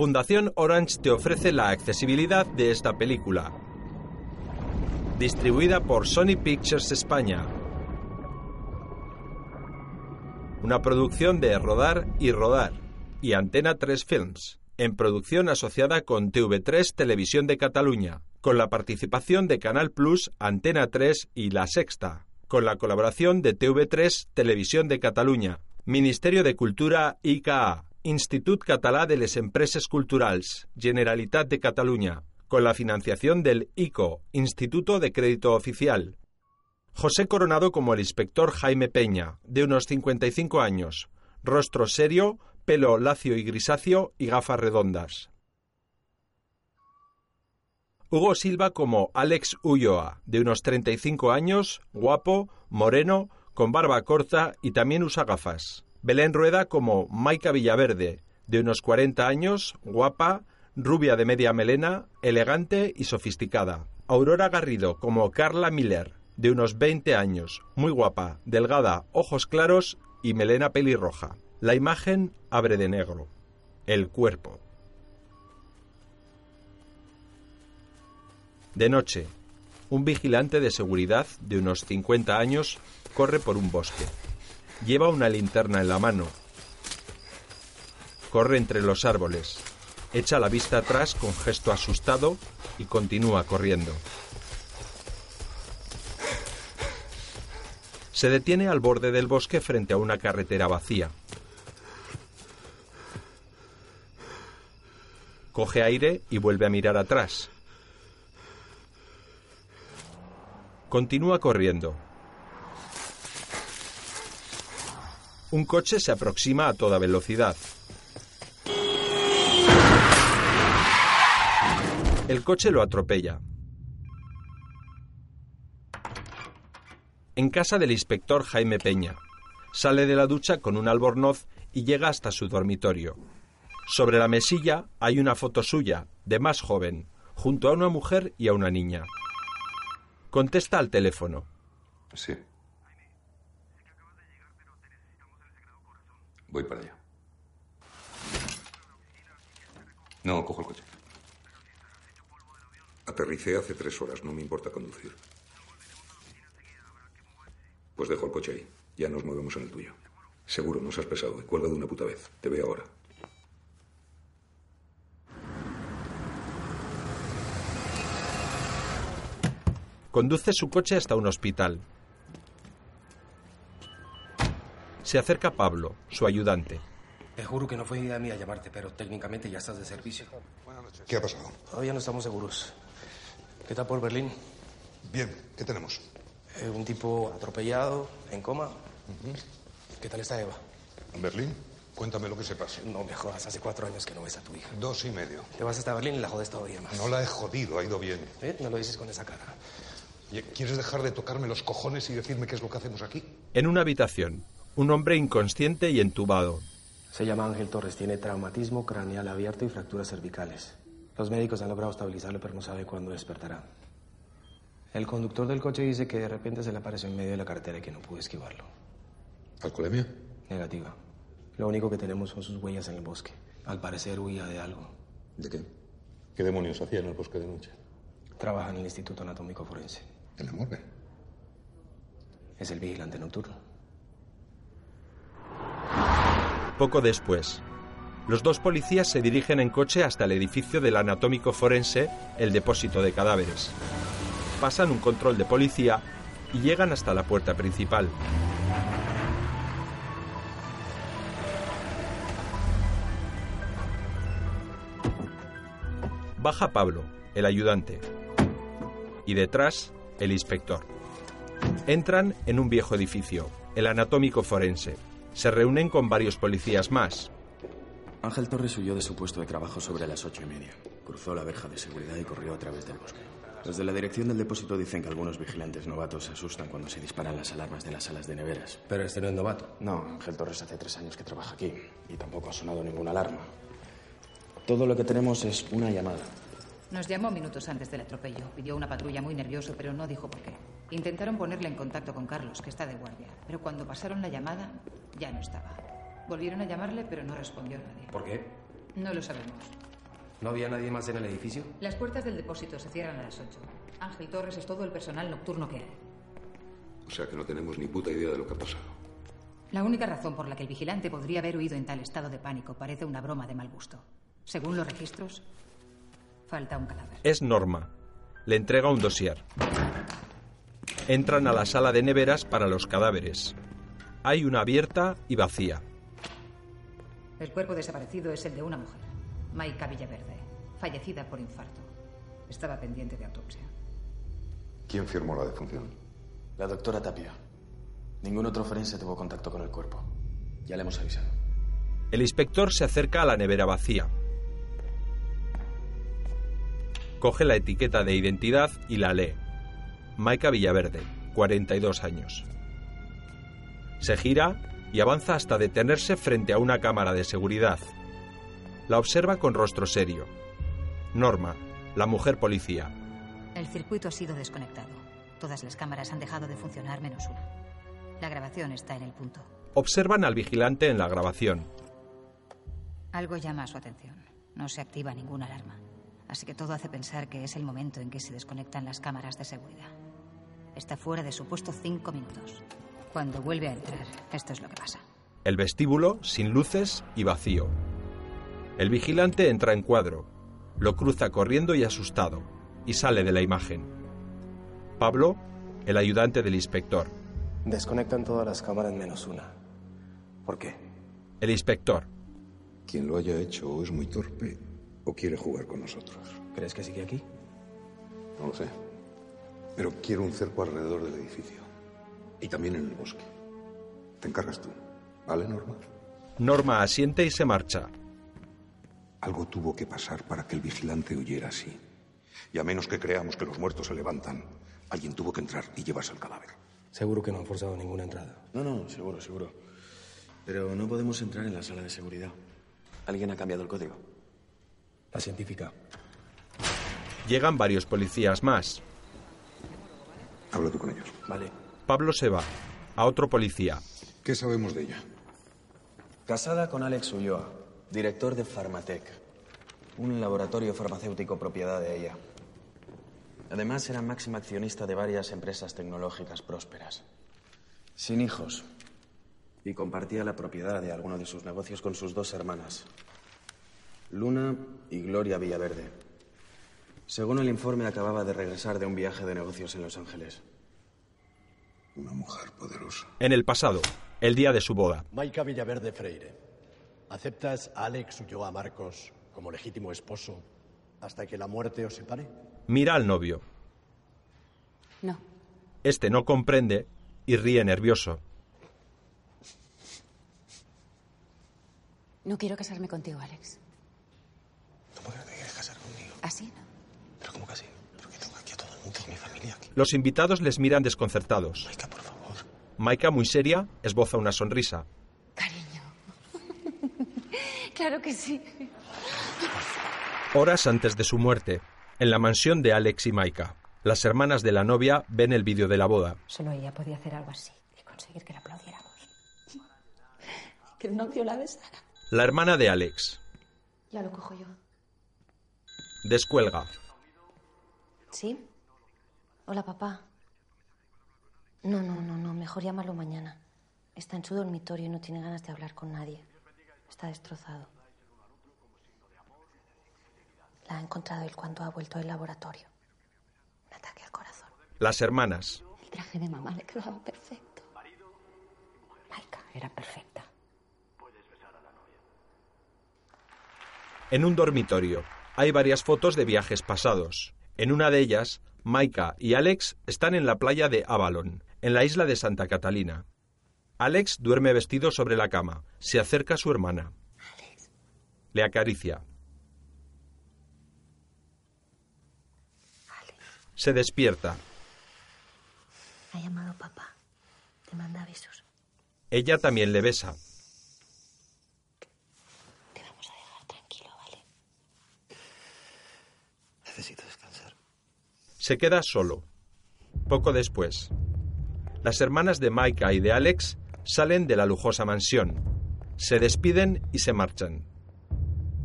Fundación Orange te ofrece la accesibilidad de esta película. Distribuida por Sony Pictures España. Una producción de Rodar y Rodar y Antena 3 Films, en producción asociada con TV3 Televisión de Cataluña, con la participación de Canal Plus, Antena 3 y La Sexta, con la colaboración de TV3 Televisión de Cataluña, Ministerio de Cultura ICA, Institut Català de les Empreses Culturals, Generalitat de Cataluña, con la financiación del ICO, Instituto de Crédito Oficial. José Coronado como el inspector Jaime Peña, de unos 55 años, rostro serio, pelo lacio y grisáceo y gafas redondas. Hugo Silva como Alex Ulloa, de unos 35 años, guapo, moreno, con barba corta y también usa gafas. Belén Rueda como Maika Villaverde, de unos 40 años, guapa, rubia de media melena, elegante y sofisticada. Aurora Garrido como Carla Miller, de unos 20 años, muy guapa, delgada, ojos claros y melena pelirroja. La imagen abre de negro. El cuerpo. De noche, un vigilante de seguridad de unos 50 años corre por un bosque. Lleva una linterna en la mano. Corre entre los árboles. Echa la vista atrás con gesto asustado y continúa corriendo. Se detiene al borde del bosque frente a una carretera vacía. Coge aire y vuelve a mirar atrás. Continúa corriendo. Un coche se aproxima a toda velocidad. El coche lo atropella. En casa del inspector Jaime Peña. Sale de la ducha con un albornoz y llega hasta su dormitorio. Sobre la mesilla hay una foto suya, de más joven, junto a una mujer y a una niña. Contesta al teléfono. Sí. Voy para allá. No, cojo el coche. Aterricé hace tres horas, no me importa conducir. Pues dejo el coche ahí. Ya nos movemos en el tuyo. Seguro, no seas pesado. Y cuelga de una puta vez. Te veo ahora. Conduce su coche hasta un hospital. Se acerca Pablo, su ayudante. Te juro que no fue idea mía llamarte, pero técnicamente ya estás de servicio. ¿Qué ha pasado? Todavía no estamos seguros. ¿Qué tal por Berlín? Bien, ¿qué tenemos? Eh, un tipo atropellado, en coma. ¿Qué tal está Eva? ¿En Berlín? Cuéntame lo que sepas. No me jodas, hace cuatro años que no ves a tu hija. Dos y medio. Te vas hasta Berlín y la jodes todavía más. No la he jodido, ha ido bien. ¿Eh? No lo dices con esa cara. ¿Quieres dejar de tocarme los cojones y decirme qué es lo que hacemos aquí? En una habitación, un hombre inconsciente y entubado. Se llama Ángel Torres, tiene traumatismo craneal abierto y fracturas cervicales. Los médicos han logrado estabilizarlo, pero no sabe cuándo despertará. El conductor del coche dice que de repente se le apareció en medio de la carretera y que no pudo esquivarlo. ¿Alcoholemia? Negativa. Lo único que tenemos son sus huellas en el bosque. Al parecer huía de algo. ¿De qué? ¿Qué demonios hacía en el bosque de noche? Trabaja en el Instituto Anatómico Forense. ¿En la morgue? Es el vigilante nocturno. Poco después, los dos policías se dirigen en coche hasta el edificio del anatómico forense, el depósito de cadáveres. Pasan un control de policía y llegan hasta la puerta principal. Baja Pablo, el ayudante, y detrás el inspector. Entran en un viejo edificio, el anatómico forense. Se reúnen con varios policías más. Ángel Torres huyó de su puesto de trabajo sobre las ocho y media. Cruzó la verja de seguridad y corrió a través del bosque. Los de la dirección del depósito dicen que algunos vigilantes novatos se asustan cuando se disparan las alarmas de las salas de neveras. Pero este no es novato. No, Ángel Torres hace tres años que trabaja aquí y tampoco ha sonado ninguna alarma. Todo lo que tenemos es una llamada. Nos llamó minutos antes del atropello. Pidió una patrulla muy nervioso, pero no dijo por qué. Intentaron ponerle en contacto con Carlos, que está de guardia. Pero cuando pasaron la llamada, ya no estaba. Volvieron a llamarle, pero no respondió nadie. ¿Por qué? No lo sabemos. ¿No había nadie más en el edificio? Las puertas del depósito se cierran a las 8. Ángel Torres es todo el personal nocturno que hay. O sea que no tenemos ni puta idea de lo que ha pasado. La única razón por la que el vigilante podría haber huido en tal estado de pánico parece una broma de mal gusto. Según los registros, falta un cadáver. Es Norma. Le entrega un dossier. Entran a la sala de neveras para los cadáveres. Hay una abierta y vacía. El cuerpo desaparecido es el de una mujer, Maika Villaverde, fallecida por infarto. Estaba pendiente de autopsia. ¿Quién firmó la defunción? La doctora Tapia. Ningún otro forense tuvo contacto con el cuerpo. Ya le hemos avisado. El inspector se acerca a la nevera vacía. Coge la etiqueta de identidad y la lee. Maika Villaverde, 42 años. Se gira y avanza hasta detenerse frente a una cámara de seguridad. La observa con rostro serio. Norma, la mujer policía. El circuito ha sido desconectado. Todas las cámaras han dejado de funcionar menos una. La grabación está en el punto. Observan al vigilante en la grabación. Algo llama su atención. No se activa ninguna alarma. Así que todo hace pensar que es el momento en que se desconectan las cámaras de seguridad. Está fuera de su puesto cinco minutos. Cuando vuelve a entrar, esto es lo que pasa. El vestíbulo, sin luces y vacío. El vigilante entra en cuadro. Lo cruza corriendo y asustado, y sale de la imagen. Pablo, el ayudante del inspector. Desconectan todas las cámaras menos una. ¿Por qué? El inspector. Quien lo haya hecho o es muy torpe o quiere jugar con nosotros. ¿Crees que sigue aquí? No lo sé. Pero quiero un cerco alrededor del edificio. Y también en el bosque. Te encargas tú. ¿Vale, Norma? Norma asiente y se marcha. Algo tuvo que pasar para que el vigilante huyera así. Y a menos que creamos que los muertos se levantan, alguien tuvo que entrar y llevarse el cadáver. Seguro que no han forzado ninguna entrada. No, no, seguro, seguro. Pero no podemos entrar en la sala de seguridad. ¿Alguien ha cambiado el código? La científica. Llegan varios policías más. Habla tú con ellos. Vale. Pablo se va. A otro policía. ¿Qué sabemos de ella? Casada con Alex Ulloa, director de Pharmatec, un laboratorio farmacéutico propiedad de ella. Además, era máxima accionista de varias empresas tecnológicas prósperas. Sin hijos. Y compartía la propiedad de alguno de sus negocios con sus dos hermanas, Luna y Gloria Villaverde. Según el informe, acababa de regresar de un viaje de negocios en Los Ángeles. Una mujer poderosa. En el pasado, el día de su boda. Maika Villaverde Freire, ¿aceptas a Alex Ulloa Marcos como legítimo esposo hasta que la muerte os separe? Mira al novio. No. Este no comprende y ríe nervioso. No quiero casarme contigo, Alex. ¿Cómo que no te quieres casar conmigo? ¿Así no? ¿Pero cómo que así? Porque tengo aquí a todo el mundo, mi familia aquí. Los invitados les miran desconcertados. Maika, por favor. Maika, muy seria, esboza una sonrisa. Cariño. claro que sí. Horas antes de su muerte, en la mansión de Alex y Maika, las hermanas de la novia ven el vídeo de la boda. Solo ella podía hacer algo así y conseguir que la aplaudiéramos. que el novio la besara. La hermana de Alex Ya lo cojo yo. descuelga. ¿Sí? Hola, papá. No, no, no, no. Mejor llámalo mañana. Está en su dormitorio y no tiene ganas de hablar con nadie. Está destrozado. La ha encontrado él cuando ha vuelto del laboratorio. Un ataque al corazón. Las hermanas. El traje de mamá le quedaba perfecto. Maika era perfecta. En un dormitorio hay varias fotos de viajes pasados. En una de ellas, Maika y Alex están en la playa de Avalon, en la isla de Santa Catalina. Alex duerme vestido sobre la cama. Se acerca a su hermana. Le acaricia. Se despierta. Ha llamado papá. Te manda avisos. Ella también le besa. Te vamos a dejar tranquilo, ¿vale? Necesito descansar. Se queda solo. Poco después, las hermanas de Maika y de Alex salen de la lujosa mansión. Se despiden y se marchan.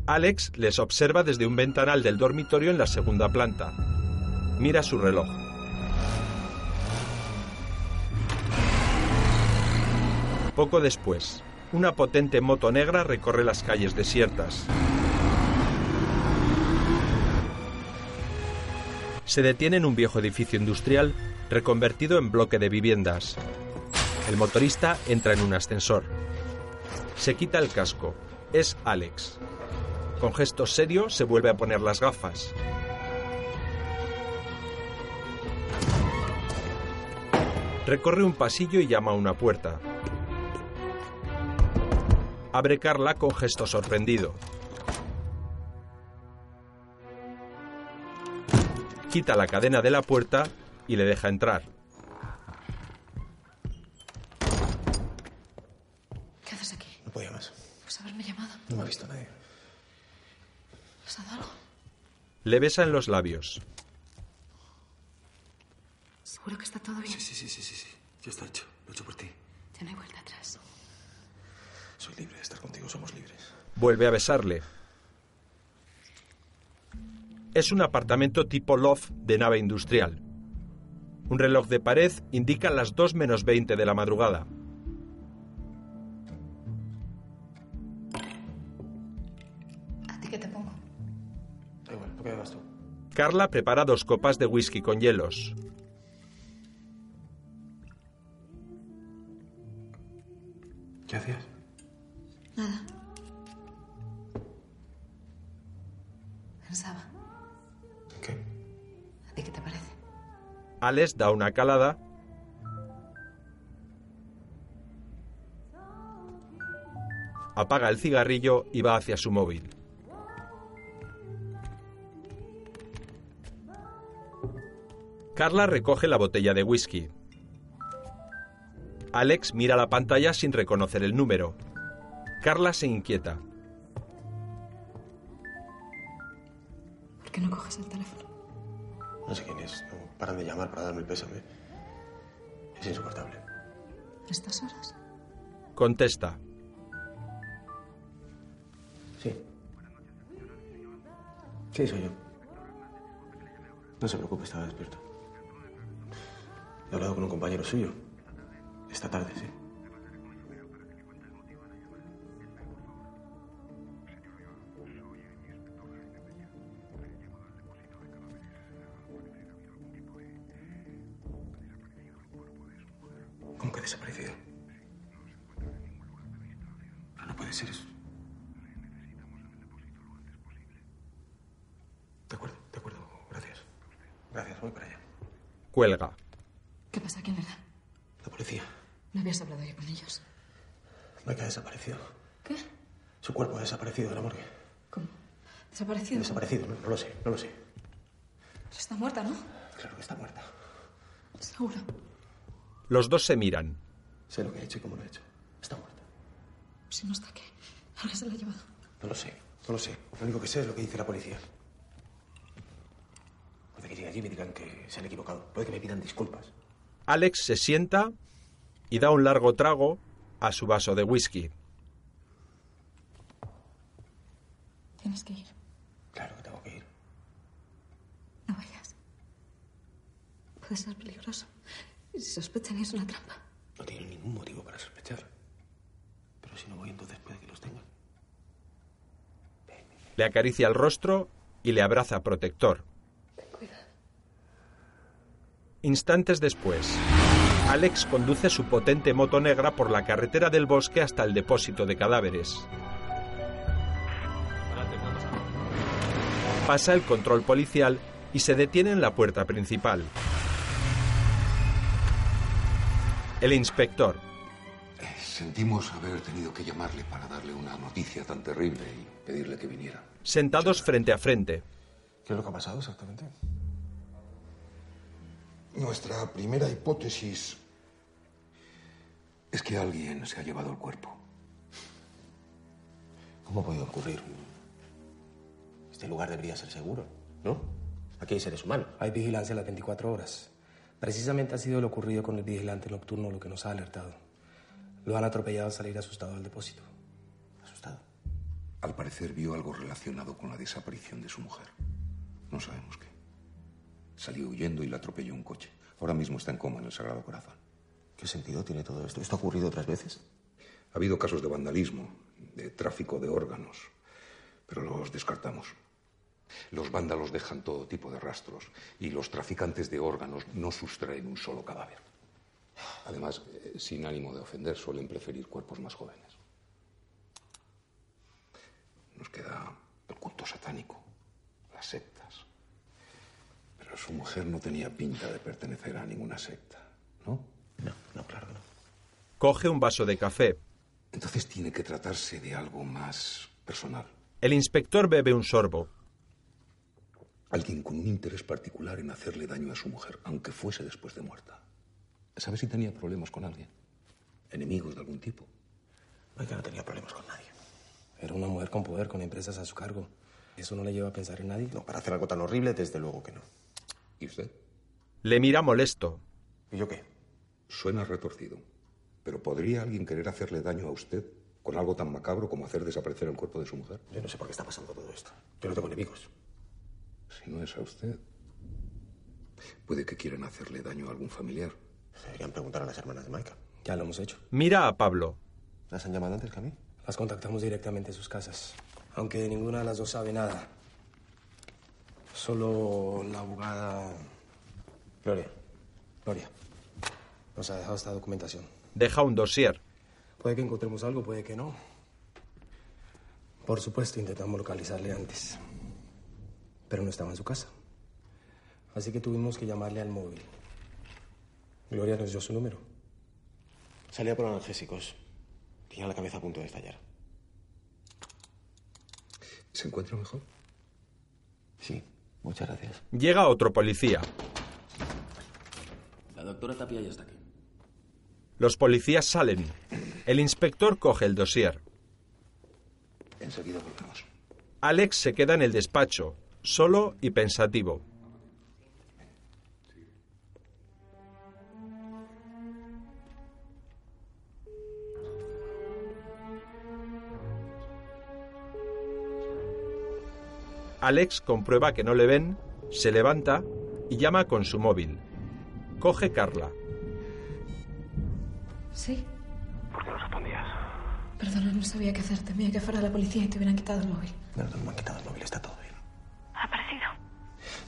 Alex les observa desde un ventanal del dormitorio en la segunda planta. Mira su reloj. Poco después, una potente moto negra recorre las calles desiertas. Se detiene en un viejo edificio industrial reconvertido en bloque de viviendas. El motorista entra en un ascensor. Se quita el casco. Es Alex. Con gesto serio se vuelve a poner las gafas. Recorre un pasillo y llama a una puerta. Abre Carla con gesto sorprendido. Quita la cadena de la puerta y le deja entrar. ¿Qué haces aquí? No podía más. Pues haberme llamado. No me ha visto nadie. ¿Has dado algo? Le besa en los labios. ¿Seguro que está todo bien? Sí, sí, sí, sí, sí, sí. Ya está hecho. Lo he hecho por ti. Ya no hay vuelta atrás. Soy libre de estar contigo, somos libres. Vuelve a besarle. Es un apartamento tipo loft de nave industrial. Un reloj de pared indica las 2 menos 20 de la madrugada. ¿A ti qué te pongo? Da igual, ¿por qué me vas tú? Carla prepara dos copas de whisky con hielos. ¿Qué hacías? Nada. Alex da una calada. Apaga el cigarrillo y va hacia su móvil. Carla recoge la botella de whisky. Alex mira la pantalla sin reconocer el número. Carla se inquieta. ¿Por qué no coges el teléfono? No sé quién es. No paran de llamar para darme el pésame. Es insoportable. ¿A estas horas? Contesta. Sí. Sí, soy yo. No se preocupe, estaba despierto. He hablado con un compañero suyo. Esta tarde, sí. Que ha desaparecido? Pero no puede ser eso. De acuerdo, de acuerdo. Gracias. Gracias, voy para allá. Cuelga. ¿Qué pasa aquí en verdad? La policía. ¿No habías hablado ya con ellos? Mike ha desaparecido. ¿Qué? Su cuerpo ha desaparecido de la morgue. ¿Cómo? ¿Desaparecido? Desaparecido, no, no lo sé, no lo sé. Pero está muerta, ¿no? Claro que está muerta. Seguro. Los dos se miran. Sé lo que he hecho y cómo lo he hecho. Está muerta. Si no está aquí. Alguien se la ha llevado. No lo sé, no lo sé. Lo único que sé es lo que dice la policía. Puede que lleguen allí y me digan que se han equivocado. Puede que me pidan disculpas. Alex se sienta y da un largo trago a su vaso de whisky. Tienes que ir. Claro que tengo que ir. No vayas. Puede ser peligroso. Y si sospechan es una trampa. No tienen ningún motivo para sospechar. Pero si no voy, entonces puede que los tengan. Le acaricia el rostro y le abraza protector. Instantes después, Alex conduce su potente moto negra por la carretera del bosque hasta el depósito de cadáveres. Pasa el control policial y se detiene en la puerta principal. El inspector, Sentimos haber tenido que llamarle para darle una noticia tan terrible y pedirle que viniera. sentados frente a frente, ¿Qué es lo que ha pasado exactamente? Nuestra primera hipótesis es que alguien se ha llevado el cuerpo. ¿Cómo ha podido ocurrir? Este lugar debería ser seguro, ¿no? Aquí hay seres humanos. Hay vigilancia las 24 horas. Precisamente ha sido lo ocurrido con el vigilante nocturno lo que nos ha alertado. Lo han atropellado al salir asustado del depósito. ¿Asustado? Al parecer vio algo relacionado con la desaparición de su mujer. No sabemos qué. Salió huyendo y la atropelló un coche. Ahora mismo está en coma en el Sagrado Corazón. ¿Qué sentido tiene todo esto? ¿Esto ha ocurrido otras veces? Ha habido casos de vandalismo, de tráfico de órganos, pero los descartamos. Los vándalos dejan todo tipo de rastros y los traficantes de órganos no sustraen un solo cadáver. Además, eh, sin ánimo de ofender, suelen preferir cuerpos más jóvenes. Nos queda el culto satánico, las sectas. Pero su mujer no tenía pinta de pertenecer a ninguna secta, ¿no? No, no, claro no. Coge un vaso de café. Entonces tiene que tratarse de algo más personal. El inspector bebe un sorbo. Alguien con un interés particular en hacerle daño a su mujer, aunque fuese después de muerta. ¿Sabe si tenía problemas con alguien? ¿Enemigos de algún tipo? Maika no tenía problemas con nadie. Era una mujer con poder, con empresas a su cargo. ¿Eso no le lleva a pensar en nadie? No, para hacer algo tan horrible, desde luego que no. ¿Y usted? Le mira molesto. ¿Y yo qué? Suena retorcido. Pero ¿podría alguien querer hacerle daño a usted con algo tan macabro como hacer desaparecer el cuerpo de su mujer? Yo no sé por qué está pasando todo esto. Yo no tengo enemigos. Si no es a usted, puede que quieran hacerle daño a algún familiar. Deberían preguntar a las hermanas de Maika. Ya lo hemos hecho. Mira a Pablo. ¿Las han llamado antes que a mí? Las contactamos directamente a sus casas. Aunque ninguna de las dos sabe nada. Solo la abogada... Gloria. Gloria. Nos ha dejado esta documentación. Deja un dossier. Puede que encontremos algo, puede que no. Por supuesto, intentamos localizarle antes. Pero no estaba en su casa. Así que tuvimos que llamarle al móvil. Gloria nos dio su número. Salía por analgésicos. Tenía la cabeza a punto de estallar. ¿Se encuentra mejor? Sí, muchas gracias. Llega otro policía. La doctora Tapia ya está aquí. Los policías salen. El inspector coge el dossier. Enseguida volvemos. Alex se queda en el despacho, solo y pensativo. Alex comprueba que no le ven, se levanta y llama con su móvil. Coge Carla. Sí. ¿Por qué no respondías? Perdona, no sabía qué hacer. Temía que fuera la policía y te hubieran quitado el móvil. No, no me han quitado el móvil, está todo bien. ¿Ha aparecido?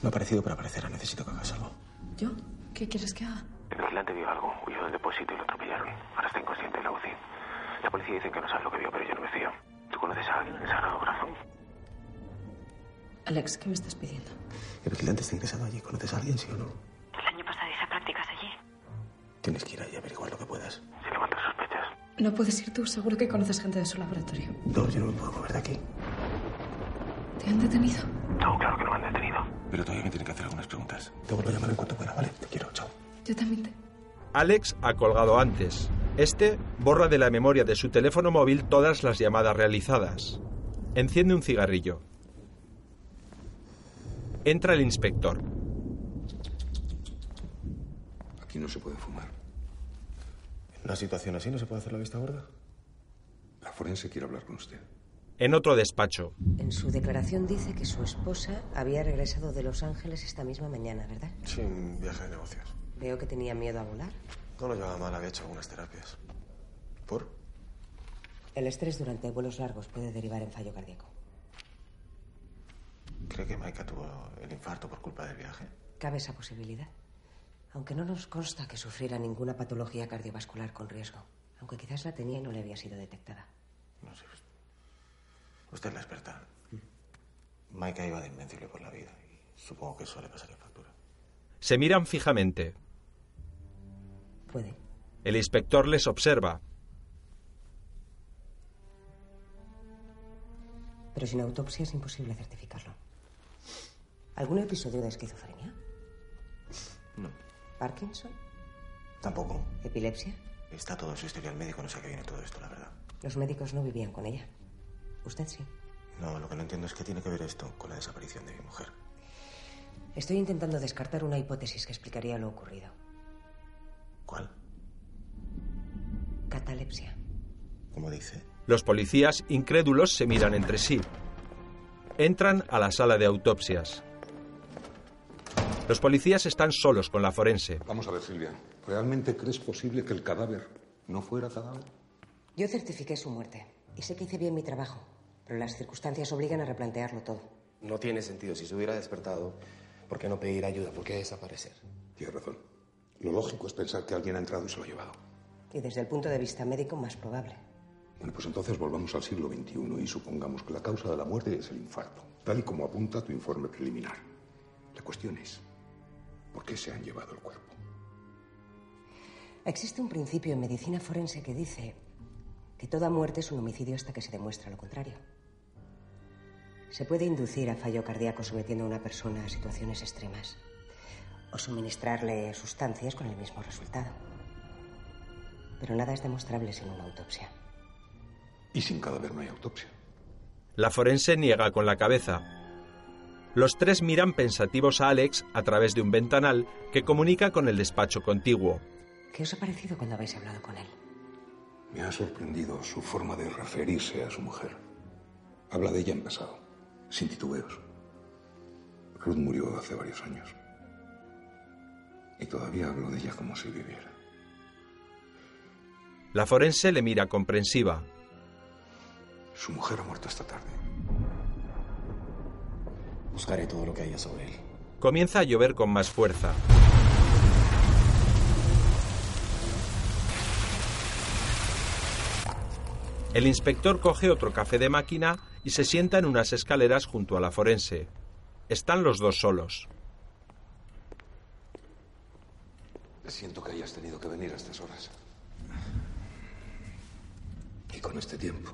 No ha aparecido, pero aparecerá. Necesito que hagas algo. ¿Yo? ¿Qué quieres que haga? El vigilante vio algo, huyó del depósito y lo atropellaron. Ahora está inconsciente en la UCI. La policía dice que no sabe lo que vio, pero yo no me fío. ¿Tú conoces a alguien en el Sagrado Corazón? Alex, ¿qué me estás pidiendo? El vigilante está ingresado allí. ¿Conoces a alguien, sí o no? El año pasado hice prácticas allí. Tienes que ir ahí a averiguar lo que puedas. Se levantan sospechas. No puedes ir tú. Seguro que conoces gente de su laboratorio. No, yo no me puedo mover de aquí. ¿Te han detenido? No, claro que no me han detenido. Pero todavía me tienen que hacer algunas preguntas. Te vuelvo a llamar en cuanto pueda, ¿vale? Te quiero, chao. Yo también te... Alex ha colgado antes. Este borra de la memoria de su teléfono móvil todas las llamadas realizadas. Enciende un cigarrillo. Entra el inspector. Aquí no se puede fumar. En una situación así no se puede hacer la vista gorda. La forense quiere hablar con usted. En otro despacho. En su declaración dice que su esposa había regresado de Los Ángeles esta misma mañana, ¿verdad? Sí, un viaje de negocios. Veo que tenía miedo a volar. No lo llevaba mal, había hecho algunas terapias. ¿Por? El estrés durante vuelos largos puede derivar en fallo cardíaco. ¿Cree que Maika tuvo el infarto por culpa del viaje? Cabe esa posibilidad. Aunque no nos consta que sufriera ninguna patología cardiovascular con riesgo. Aunque quizás la tenía y no le había sido detectada. No sé. Usted es la experta. Maika iba de invencible por la vida y supongo que eso le pasaría factura. Se miran fijamente. Puede. El inspector les observa. Pero sin autopsia es imposible certificarlo. ¿Algún episodio de esquizofrenia? No. ¿Parkinson? Tampoco. ¿Epilepsia? Está todo en su historial médico, no sé a qué viene todo esto, la verdad. Los médicos no vivían con ella. Usted sí. No, lo que no entiendo es qué tiene que ver esto con la desaparición de mi mujer. Estoy intentando descartar una hipótesis que explicaría lo ocurrido. ¿Cuál? Catalepsia. Como dice. Los policías, incrédulos, se miran entre sí. Entran a la sala de autopsias. Los policías están solos con la forense. Vamos a ver, Silvia. ¿Realmente crees posible que el cadáver no fuera cadáver? Yo certifiqué su muerte y sé que hice bien mi trabajo, pero las circunstancias obligan a replantearlo todo. No tiene sentido. Si se hubiera despertado, ¿por qué no pedir ayuda? ¿Por qué desaparecer? Tienes razón. Lo lógico es pensar que alguien ha entrado y se lo ha llevado. Y desde el punto de vista médico, más probable. Bueno, pues entonces volvamos al siglo XXI y supongamos que la causa de la muerte es el infarto, tal y como apunta tu informe preliminar. La cuestión es, ¿por qué se han llevado el cuerpo? Existe un principio en medicina forense que dice que toda muerte es un homicidio hasta que se demuestra lo contrario. Se puede inducir a fallo cardíaco sometiendo a una persona a situaciones extremas o suministrarle sustancias con el mismo resultado. Pero nada es demostrable sin una autopsia. Y sin cadáver no hay autopsia. La forense niega con la cabeza. Los tres miran pensativos a Alex a través de un ventanal que comunica con el despacho contiguo. ¿Qué os ha parecido cuando habéis hablado con él? Me ha sorprendido su forma de referirse a su mujer. Habla de ella en pasado, sin titubeos. Ruth murió hace varios años. Y todavía hablo de ella como si viviera. La forense le mira comprensiva. Su mujer ha muerto esta tarde. Buscaré todo lo que haya sobre él. Comienza a llover con más fuerza. El inspector coge otro café de máquina y se sienta en unas escaleras junto a la forense. Están los dos solos. Siento que hayas tenido que venir a estas horas. Y con este tiempo.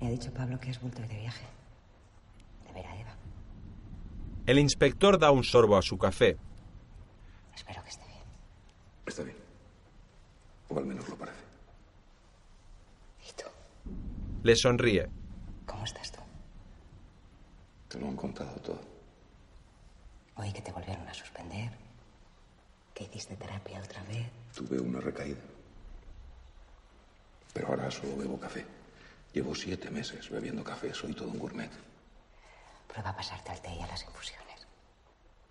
Me ha dicho Pablo que has vuelto de viaje. De ver a Eva. El inspector da un sorbo a su café. Espero que esté bien. Está bien. O al menos lo parece. ¿Y tú? Le sonríe. ¿Cómo estás tú? Te lo han contado todo. Oí que te volvieron a suspender. Que hiciste terapia otra vez. Tuve una recaída. Pero ahora solo bebo café. Llevo siete meses bebiendo café. Soy todo un gourmet. Prueba a pasarte al té y a las infusiones.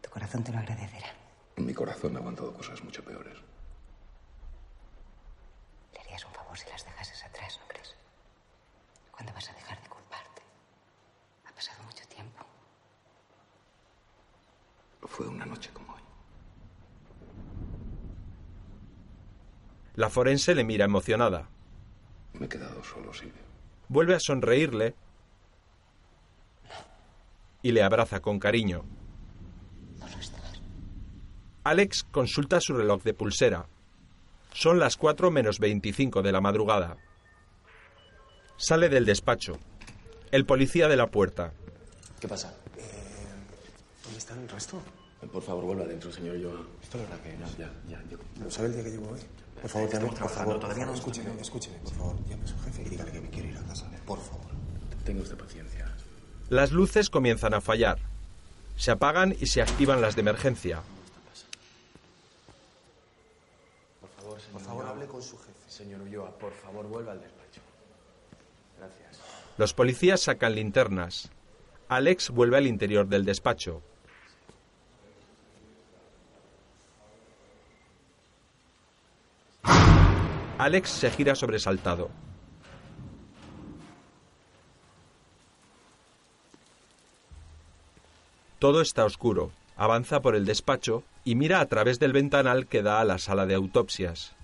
Tu corazón te lo agradecerá. Mi corazón ha aguantado cosas mucho peores. Le harías un favor si las dejases atrás, ¿no crees? ¿Cuándo vas a dejar de culparte? Ha pasado mucho tiempo. Fue una noche como hoy. La forense le mira emocionada. Me he quedado solo, Silvia. Vuelve a sonreírle y le abraza con cariño. No lo estabas. Alex consulta su reloj de pulsera. Son las 4 menos 25 de la madrugada. Sale del despacho. El policía de la puerta. ¿Qué pasa? ¿Dónde está el resto? Por favor, vuelva adentro, señor Joa. Esto es verdad que no. Ya, ya. Yo... ¿No sabe el día que llevo hoy? Por favor, llame, por favor. Todavía no escúcheme, escúcheme, por favor. Llame a su jefe y dígale que me quiero ir a casa. Por favor. Tenga usted paciencia. Las luces comienzan a fallar. Se apagan y se activan las de emergencia. Por favor, señor Por favor, hable con su jefe. Señor Ulloa, por favor, vuelva al despacho. Los policías sacan linternas. Alex vuelve al interior del despacho. Alex se gira sobresaltado. Todo está oscuro. Avanza por el despacho y mira a través del ventanal que da a la sala de autopsias.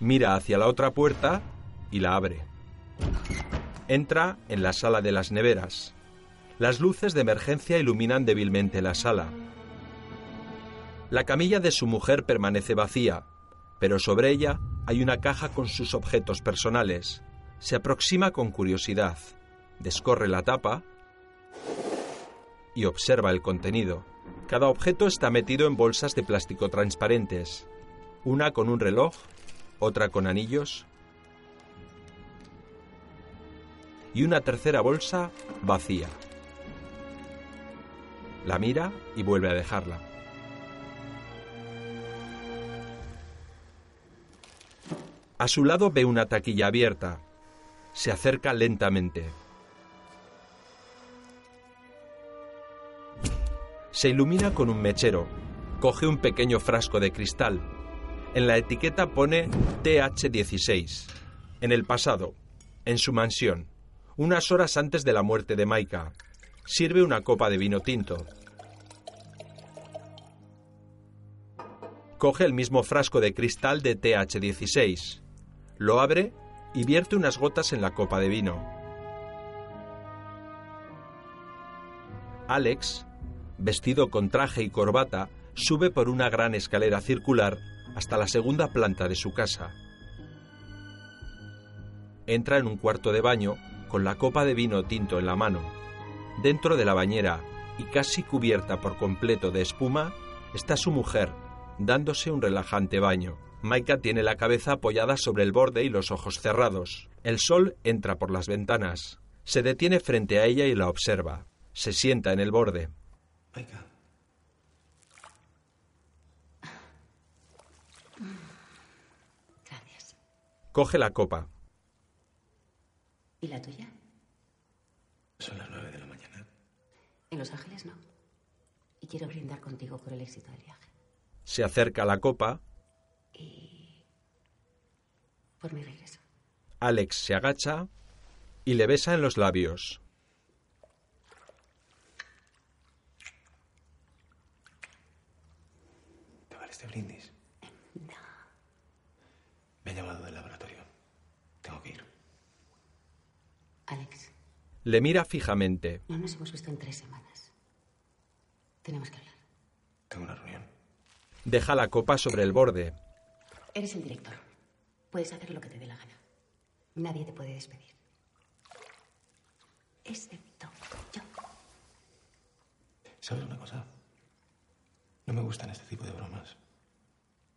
Mira hacia la otra puerta y la abre. Entra en la sala de las neveras. Las luces de emergencia iluminan débilmente la sala. La camilla de su mujer permanece vacía, pero sobre ella hay una caja con sus objetos personales. Se aproxima con curiosidad, descorre la tapa y observa el contenido. Cada objeto está metido en bolsas de plástico transparentes, una con un reloj, otra con anillos y una tercera bolsa vacía. La mira y vuelve a dejarla. A su lado ve una taquilla abierta. Se acerca lentamente. Se ilumina con un mechero. Coge un pequeño frasco de cristal. En la etiqueta pone TH16. En el pasado, en su mansión, unas horas antes de la muerte de Maika, sirve una copa de vino tinto. Coge el mismo frasco de cristal de TH16. Lo abre y vierte unas gotas en la copa de vino. Alex, vestido con traje y corbata, sube por una gran escalera circular hasta la segunda planta de su casa. Entra en un cuarto de baño con la copa de vino tinto en la mano. Dentro de la bañera y casi cubierta por completo de espuma está su mujer, dándose un relajante baño. Maika tiene la cabeza apoyada sobre el borde y los ojos cerrados. El sol entra por las ventanas. Se detiene frente a ella y la observa. Se sienta en el borde. Maika. Gracias. Coge la copa. ¿Y la tuya? Son las nueve de la mañana. En Los Ángeles no. Y quiero brindar contigo por el éxito del viaje. Se acerca a la copa. Y... por mi regreso. Alex se agacha y le besa en los labios. ¿Te vale este brindis? No. Me ha llamado del laboratorio. Tengo que ir. Alex, Le mira fijamente. no nos hemos visto en tres semanas. Tenemos que hablar. Tengo una reunión. Deja la copa sobre el borde. Eres el director. Puedes hacer lo que te dé la gana. Nadie te puede despedir. Excepto yo. ¿Sabes una cosa? No me gustan este tipo de bromas.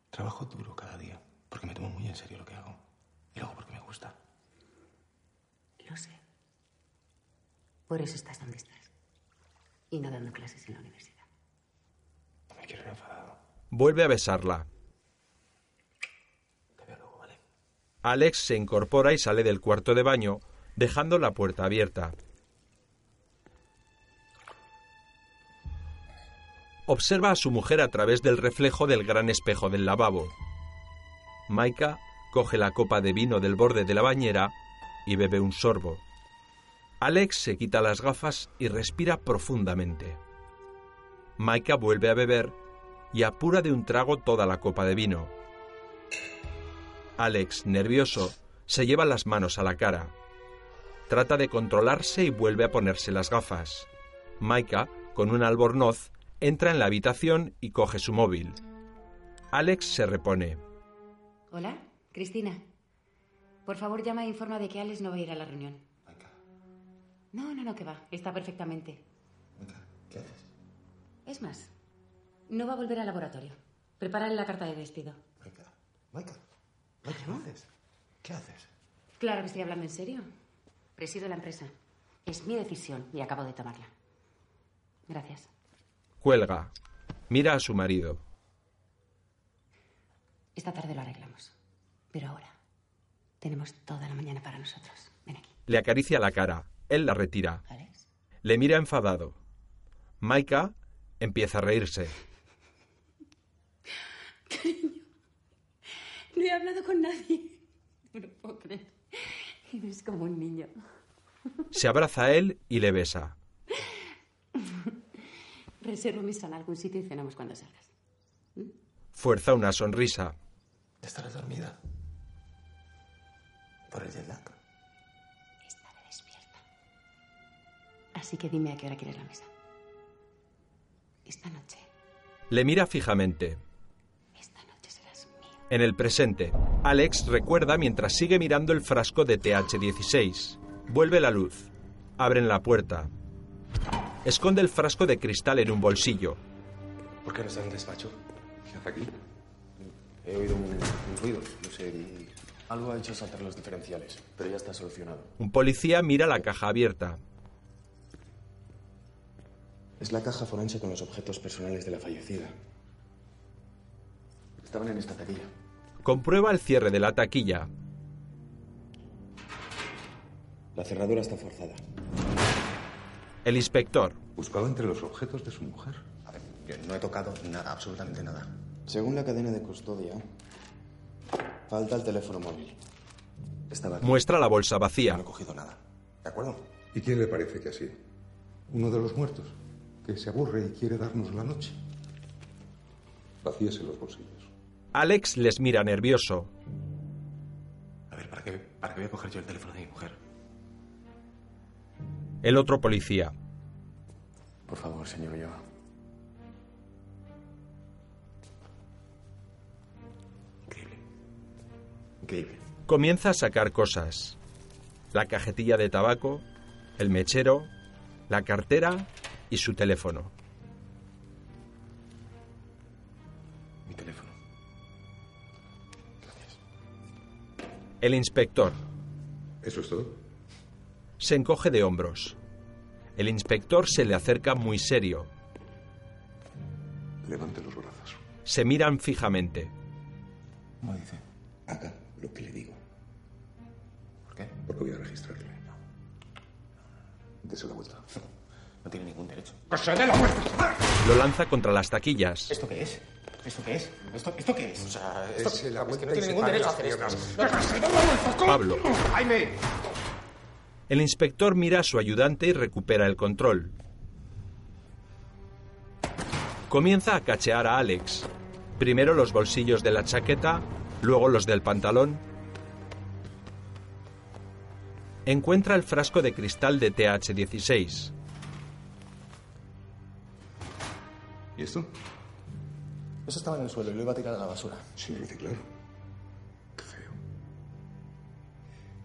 Trabajo duro cada día porque me tomo muy en serio lo que hago. Y luego porque me gusta. Lo sé. Por eso estás donde estás. Y no dando clases en la universidad. Me quiero ir enfadado. Vuelve a besarla. Te veo luego, ¿vale? Alex se incorpora y sale del cuarto de baño, dejando la puerta abierta. Observa a su mujer a través del reflejo del gran espejo del lavabo. Maika coge la copa de vino del borde de la bañera y bebe un sorbo. Alex se quita las gafas y respira profundamente. Maika vuelve a beber y apura de un trago toda la copa de vino. Alex, nervioso, se lleva las manos a la cara. Trata de controlarse y vuelve a ponerse las gafas. Maika, con un albornoz, entra en la habitación y coge su móvil. Alex se repone. Hola, Cristina. Por favor, llama e informa de que Alex no va a ir a la reunión. No, no, no, que va. Está perfectamente. ¿Qué haces? Es más, no va a volver al laboratorio. Prepárale la carta de despido. Maika. Maika. Maika, ¿qué haces? ¿Qué haces? Claro que estoy hablando en serio. Presido la empresa. Es mi decisión y acabo de tomarla. Gracias. Cuelga. Mira a su marido. Esta tarde lo arreglamos. Pero ahora tenemos toda la mañana para nosotros. Ven aquí. Le acaricia la cara. Él la retira. Alex. Le mira enfadado. Maika empieza a reírse. No he hablado con nadie. No lo puedo creer. Eres como un niño. Se abraza a él y le besa. Reservo mesa en algún sitio y cenamos cuando salgas. Fuerza una sonrisa. ¿Estarás dormida? ¿Por el jet lag? Así que dime a qué hora quieres la mesa. Esta noche. Le mira fijamente. Esta noche serás mío. En el presente, Alex recuerda mientras sigue mirando el frasco de TH16. Vuelve la luz. Abren la puerta. Esconde el frasco de cristal en un bolsillo. ¿Por qué no está en el despacho? ¿Qué hace aquí? He oído un, un ruido, no sé. Algo ha hecho saltar los diferenciales, pero ya está solucionado. Un policía mira la caja abierta. Es la caja forense con los objetos personales de la fallecida. Estaban en esta taquilla. Comprueba el cierre de la taquilla. La cerradura está forzada. El inspector. Buscaba entre los objetos de su mujer. A ver, yo no he tocado nada, absolutamente nada. Según la cadena de custodia, falta el teléfono móvil. Estaba aquí. Muestra la bolsa vacía. No he cogido nada. ¿De acuerdo? ¿Y quién le parece que así? ¿Uno de los muertos? ¿Que se aburre y quiere darnos la noche? Vacíese los bolsillos. Alex les mira nervioso. A ver, ¿para qué, ¿para qué voy a coger yo el teléfono de mi mujer? El otro policía. Por favor, señor Ulloa. Increíble. Increíble. Comienza a sacar cosas. La cajetilla de tabaco, el mechero, la cartera y su teléfono. Mi teléfono. El inspector. ¿Eso es todo? Se encoge de hombros. El inspector se le acerca muy serio. Levante los brazos. Se miran fijamente. ¿Cómo dice? Haga lo que le digo. ¿Por qué? Porque voy a registrarle. Dese la vuelta. No tiene ningún derecho. Lo lanza contra las taquillas. ¿Esto qué es? ¿Esto qué es? ¿Esto, esto qué es? O sea, esto, la es que no tiene ningún derecho a hacer esto. No, Pablo. ¡Jaime! El inspector mira a su ayudante y recupera el control. Comienza a cachear a Alex. Primero los bolsillos de la chaqueta, luego los del pantalón. Encuentra el frasco de cristal de TH16. ¿Y esto? Eso estaba en el suelo y lo iba a tirar a la basura. Sí, lo dice claro. Qué feo.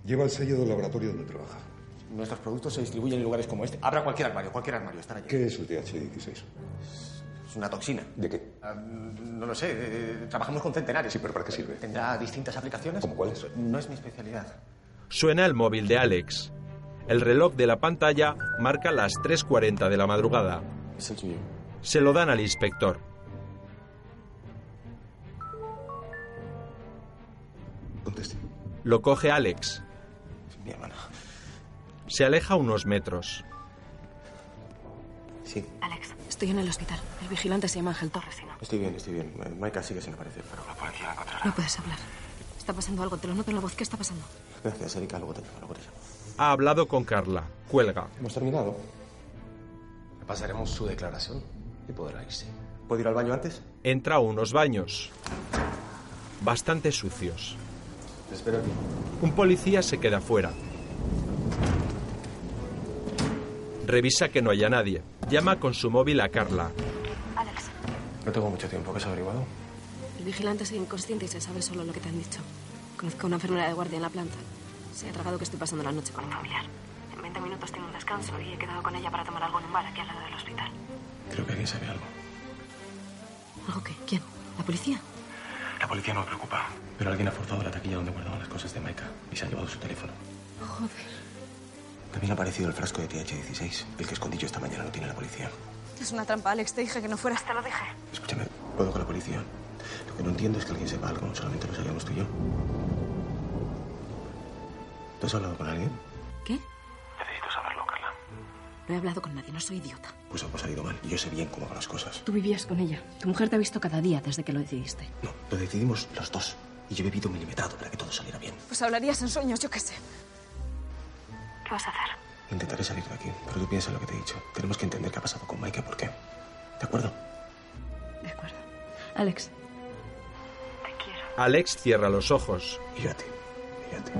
Lleva el sello del laboratorio donde trabaja. Nuestros productos se distribuyen en lugares como este. Abra cualquier armario, cualquier armario, estará allí. ¿Qué es el TH16? Es una toxina. ¿De qué? Ah, no lo sé, eh, trabajamos con centenares. Sí, pero ¿para qué sirve? ¿Tendrá distintas aplicaciones? ¿Cómo cuáles? No es mi especialidad. Suena el móvil de Alex. El reloj de la pantalla marca las 3.40 de la madrugada. Es el suyo. Se lo dan al inspector. Conteste. Lo coge Alex. Mi hermana. Se aleja unos metros. Sí, Alex, estoy en el hospital. El vigilante se llama Ángel Torres. no- estoy bien, estoy bien. Maika sigue sin aparecer, pero la policía la encontrará. No puedes hablar. Está pasando algo, te lo noto en la voz. ¿Qué está pasando? Gracias, Erika. Luego te llamo, luego te llamo. Ha hablado con Carla. Cuelga. ¿Hemos terminado? Pasaremos su declaración y podrá irse. ¿Puedo ir al baño antes? Entra a unos baños. Bastante sucios. Te espero aquí. Un policía se queda fuera. Revisa que no haya nadie. Llama con su móvil a Carla. Alex, No tengo mucho tiempo. ¿Qué has averiguado? el vigilante sigue inconsciente y se sabe solo lo que te han dicho. Conozco a una enfermera de guardia en la planta. Se ha tragado que estoy pasando la noche con un familiar. En 20 minutos tengo un descanso y he quedado con ella para tomar algo en un bar aquí al lado del hospital. Creo que alguien sabe algo. ¿Algo qué? ¿Quién? ¿La policía? La policía no me preocupa. Pero alguien ha forzado la taquilla donde guardaban las cosas de Maika y se ha llevado su teléfono. Joder. También ha aparecido el frasco de TH16. El que escondí yo esta mañana lo tiene la policía. Es una trampa, Alex. Te dije que no fueras. Te lo dije. Escúchame, puedo con la policía. Lo que no entiendo es que alguien sepa algo, solamente lo sabíamos tú y yo. ¿Tú has hablado con alguien? ¿Qué? Necesito saberlo, Carla. No he hablado con nadie. No soy idiota. Pues algo ha salido mal y yo sé bien cómo van las cosas. Tú vivías con ella. Tu mujer te ha visto cada día desde que lo decidiste. No, lo decidimos los dos. Y yo he vivido milimetrado para que todo saliera bien. Pues hablarías en sueños, yo qué sé. ¿Qué vas a hacer? Intentaré salir de aquí, pero tú piensa en lo que te he dicho. Tenemos que entender qué ha pasado con Maika, por qué. ¿De acuerdo? De acuerdo. Alex. Alex cierra los ojos. Y yo a ti. Y yo a ti.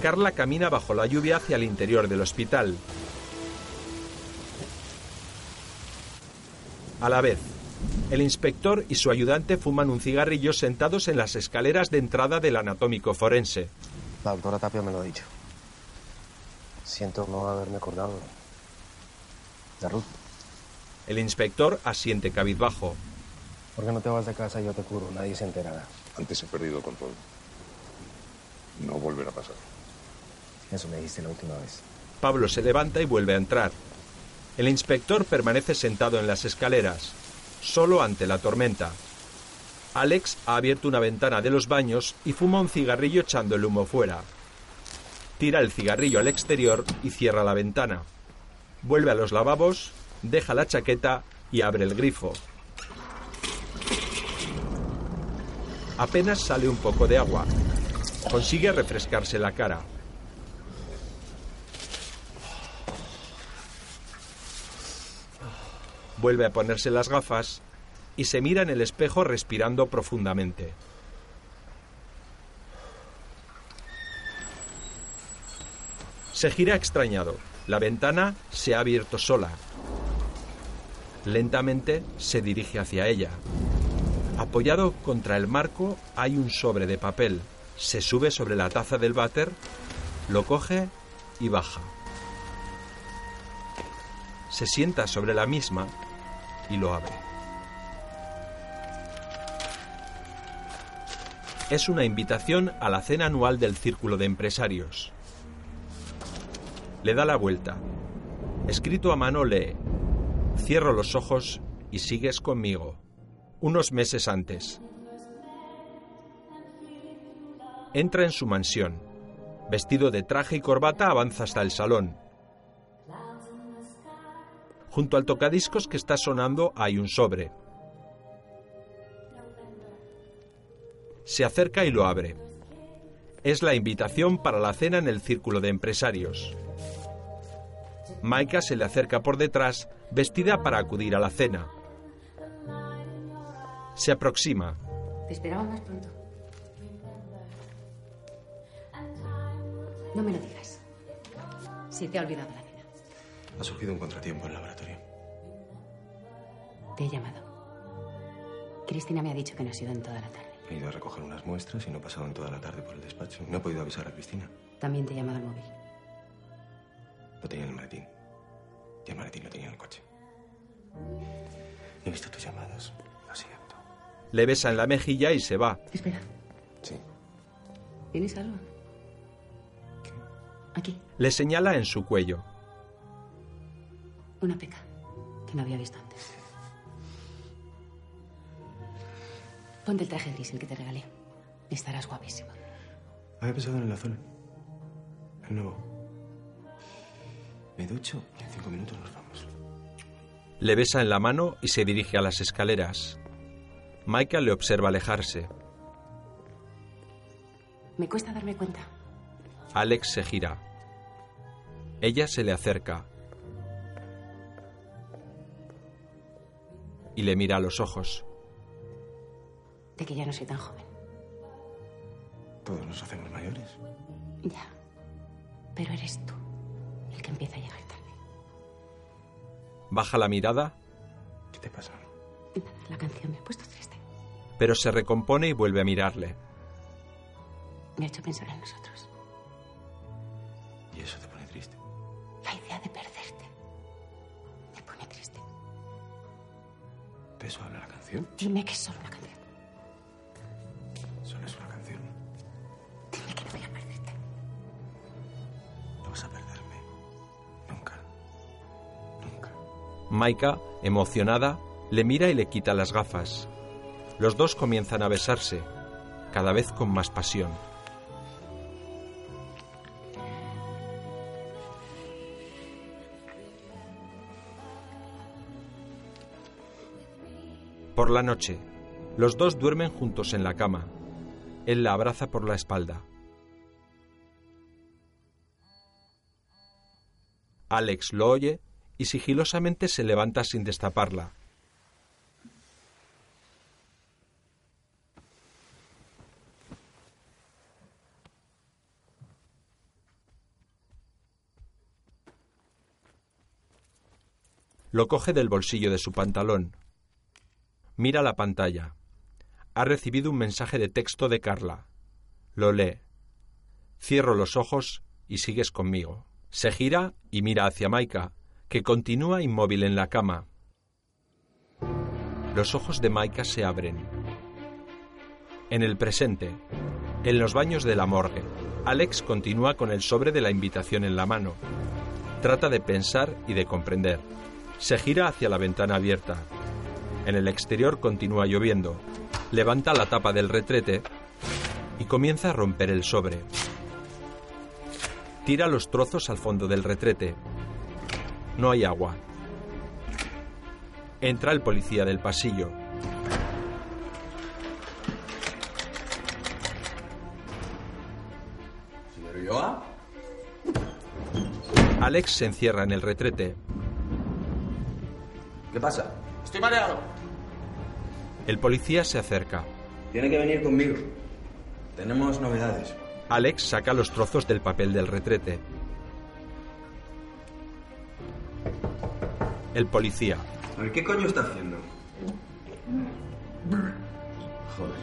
Carla camina bajo la lluvia hacia el interior del hospital. A la vez, el inspector y su ayudante fuman un cigarrillo sentados en las escaleras de entrada del anatómico forense. La doctora Tapia me lo ha dicho. Siento no haberme acordado de Ruth. El inspector asiente cabizbajo. ¿Por qué no te vas de casa y yo te curo? Nadie se enterará. Antes he perdido el control. No volverá a pasar. Eso me dijiste la última vez. Pablo se levanta y vuelve a entrar. El inspector permanece sentado en las escaleras, solo ante la tormenta. Alex ha abierto una ventana de los baños y fuma un cigarrillo echando el humo fuera. Tira el cigarrillo al exterior y cierra la ventana. Vuelve a los lavabos, deja la chaqueta y abre el grifo. Apenas sale un poco de agua. Consigue refrescarse la cara. Vuelve a ponerse las gafas y se mira en el espejo respirando profundamente. Se gira extrañado. La ventana se ha abierto sola. Lentamente se dirige hacia ella. Apoyado contra el marco hay un sobre de papel. Se sube sobre la taza del váter, lo coge y baja. Se sienta sobre la misma y lo abre. Es una invitación a la cena anual del Círculo de Empresarios. Le da la vuelta. Escrito a mano lee, Cierro los ojos y sigues conmigo. Unos meses antes. Entra en su mansión. Vestido de traje y corbata avanza hasta el salón. Junto al tocadiscos que está sonando hay un sobre. Se acerca y lo abre. Es la invitación para la cena en el círculo de empresarios. Maika se le acerca por detrás, vestida para acudir a la cena. Se aproxima. Te esperaba más pronto. No me lo digas. Si te ha olvidado. Ha surgido un contratiempo en el laboratorio. Te he llamado. Cristina me ha dicho que no has ido en toda la tarde. He ido a recoger unas muestras y no he pasado en toda la tarde por el despacho. No he podido avisar a Cristina. También te he llamado al móvil. Lo tenía en el maletín. Y el maletín lo tenía en el coche. He visto tus llamadas. Lo siento. Le besa en la mejilla y se va. Espera. Sí. ¿Tienes algo? Aquí, Le señala en su cuello. Una peca que no había visto antes. Ponte el traje gris, el que te regalé. Estarás guapísimo. Había pensado en el azul. El nuevo. Me ducho y en cinco minutos nos vamos. Le besa en la mano y se dirige a las escaleras. Michael le observa alejarse. Me cuesta darme cuenta. Alex se gira. Ella se le acerca. Y le mira a los ojos. de que ya no soy tan joven. Todos nos hacemos mayores. Ya. Pero eres tú el que empieza a llegar tarde. Baja la mirada, ¿Qué te pasa? Nada, la canción me ha puesto triste. pero se recompone y vuelve a mirarle. Me ha hecho pensar en nosotros. Canción? Dime que es solo una canción. Solo es una canción. Dime que no voy a perderte. No vas a perderme. Nunca. Nunca. Maika, emocionada, le mira y le quita las gafas. Los dos comienzan a besarse, cada vez con más pasión. La noche, los dos duermen juntos en la cama. Él la abraza por la espalda. Alex lo oye y sigilosamente se levanta sin destaparla. Lo coge del bolsillo de su pantalón. Mira la pantalla. Ha recibido un mensaje de texto de Carla. Lo lee. Cierro los ojos y sigues conmigo. Se gira y mira hacia Maika, que continúa inmóvil en la cama. Los ojos de Maika se abren. En el presente, en los baños de la morgue, Alex continúa con el sobre de la invitación en la mano. Trata de pensar y de comprender. Se gira hacia la ventana abierta. En el exterior continúa lloviendo. Levanta la tapa del retrete y comienza a romper el sobre. Tira los trozos al fondo del retrete. No hay agua. Entra el policía del pasillo. Señor Ulloa. Alex se encierra en el retrete. ¿Qué pasa? Estoy mareado. El policía se acerca. Tiene que venir conmigo. Tenemos novedades. Alex saca los trozos del papel del retrete. El policía. A ver, ¿qué coño está haciendo? Joder.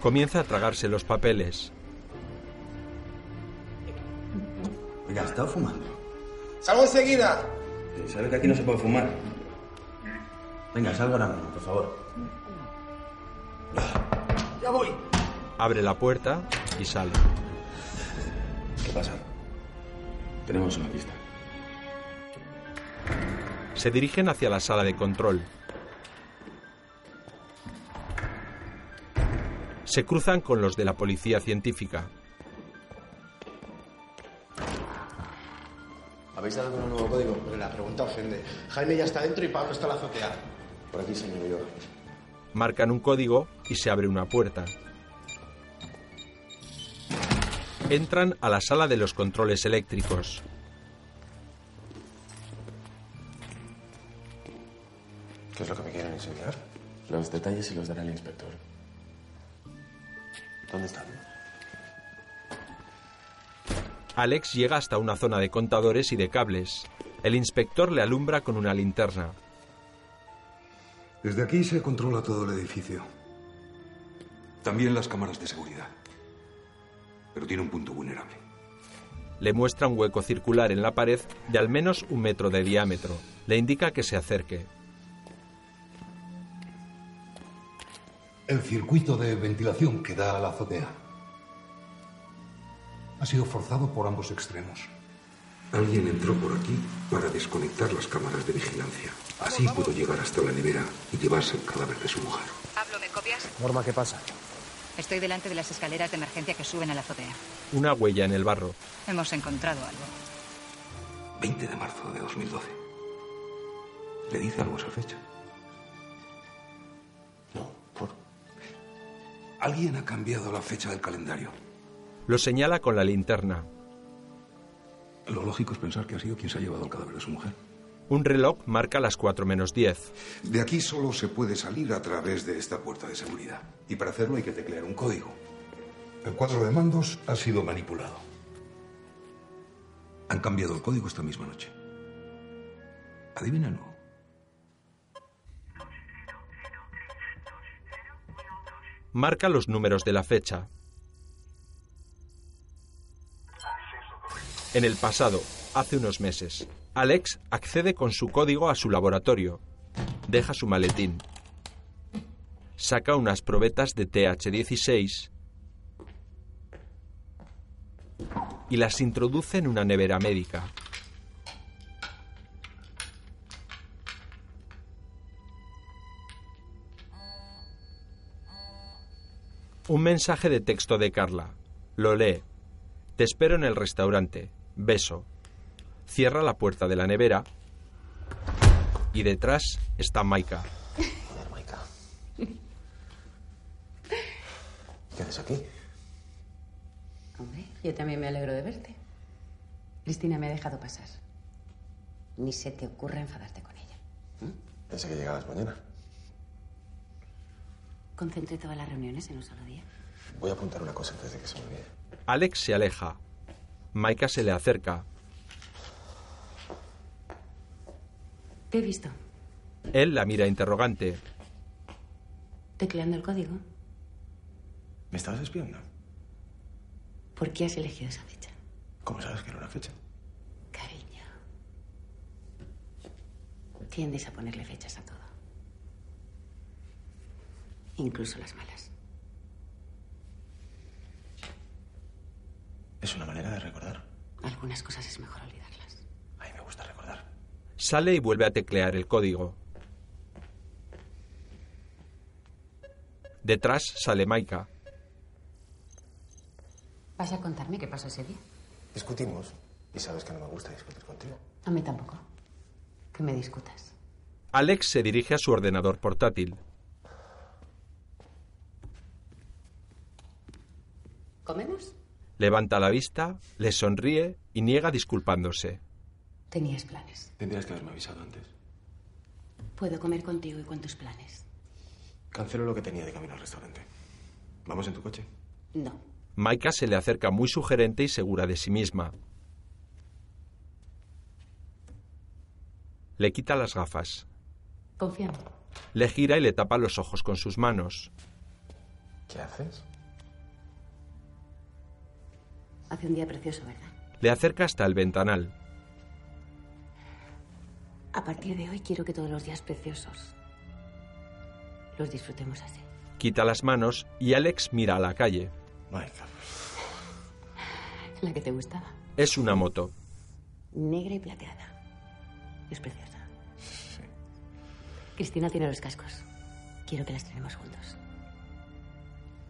Comienza a tragarse los papeles. Oiga, ¿ha estado fumando? ¡Salgo enseguida! Sí, ¿Sabe que aquí no se puede fumar? Venga, salga ahora mismo, por favor. ¡Ya voy! Abre la puerta y sale. ¿Qué pasa? Tenemos una pista. Se dirigen hacia la sala de control. Se cruzan con los de la policía científica. ¿Habéis dado un nuevo código? Pero la pregunta ofende. Jaime ya está dentro y Pablo está en la azotea. Por aquí, señor. Marcan un código y se abre una puerta. Entran a la sala de los controles eléctricos. ¿Qué es lo que me quieren enseñar? Los detalles se los dará el inspector. ¿Dónde están? Alex llega hasta una zona de contadores y de cables. El inspector le alumbra con una linterna. Desde aquí se controla todo el edificio. También las cámaras de seguridad. Pero tiene un punto vulnerable. Le muestra un hueco circular en la pared de al menos un metro de diámetro. Le indica que se acerque. El circuito de ventilación que da a la azotea ha sido forzado por ambos extremos. Alguien entró por aquí para desconectar las cámaras de vigilancia. Así pudo llegar hasta la nevera y llevarse el cadáver de su mujer. Pablo, ¿me copias? Norma, ¿qué pasa? Estoy delante de las escaleras de emergencia que suben a la azotea. Una huella en el barro. Hemos encontrado algo. 20 de marzo de 2012. ¿Le dice algo esa fecha? No, por... Alguien ha cambiado la fecha del calendario. Lo señala con la linterna. Lo lógico es pensar que ha sido quien se ha llevado el cadáver de su mujer. Un reloj marca las 4 menos 10. De aquí solo se puede salir a través de esta puerta de seguridad. Y para hacerlo hay que teclear un código. El cuadro de mandos ha sido manipulado. Han cambiado el código esta misma noche. Adivínalo. Marca los números de la fecha. En el pasado, hace unos meses, Alex accede con su código a su laboratorio. Deja su maletín. Saca unas probetas de TH16 y las introduce en una nevera médica. Un mensaje de texto de Carla. Lo lee. Te espero en el restaurante. Beso. Cierra la puerta de la nevera y detrás está Maika. Joder, Maika. ¿Qué haces aquí? Hombre, yo también me alegro de verte. Cristina me ha dejado pasar. Ni se te ocurra enfadarte con ella. Pensé que llegabas mañana. Concentré todas las reuniones en un solo día. Voy a apuntar una cosa antes de que se me olvide. Alex se aleja. Maika se le acerca. Te he visto. Él la mira interrogante. Tecleando el código. ¿Me estabas espiando? ¿Por qué has elegido esa fecha? ¿Cómo sabes que era una fecha? Cariño. Tiendes a ponerle fechas a todo. Incluso las malas. Es una manera de recordar. Algunas cosas es mejor olvidarlas. Sale y vuelve a teclear el código. Detrás sale Maika. ¿Vas a contarme qué pasó ese día? Discutimos. Y sabes que no me gusta discutir contigo. A mí tampoco. Que me discutas. Alex se dirige a su ordenador portátil. ¿Comemos? Levanta la vista, le sonríe y niega disculpándose. Tenías planes. Tendrías que haberme avisado antes. Puedo comer contigo y con tus planes. Cancelo lo que tenía de camino al restaurante. ¿Vamos en tu coche? No. Maika se le acerca muy sugerente y segura de sí misma. Le quita las gafas. Confía en mí. Le gira y le tapa los ojos con sus manos. ¿Qué haces? Hace un día precioso, ¿verdad? Le acerca hasta el ventanal. A partir de hoy quiero que todos los días preciosos los disfrutemos así. Quita las manos y Alex mira a la calle. Maika. La que te gustaba. Es una moto. Negra y plateada. Es preciosa. Cristina tiene los cascos. Quiero que las tenemos juntos.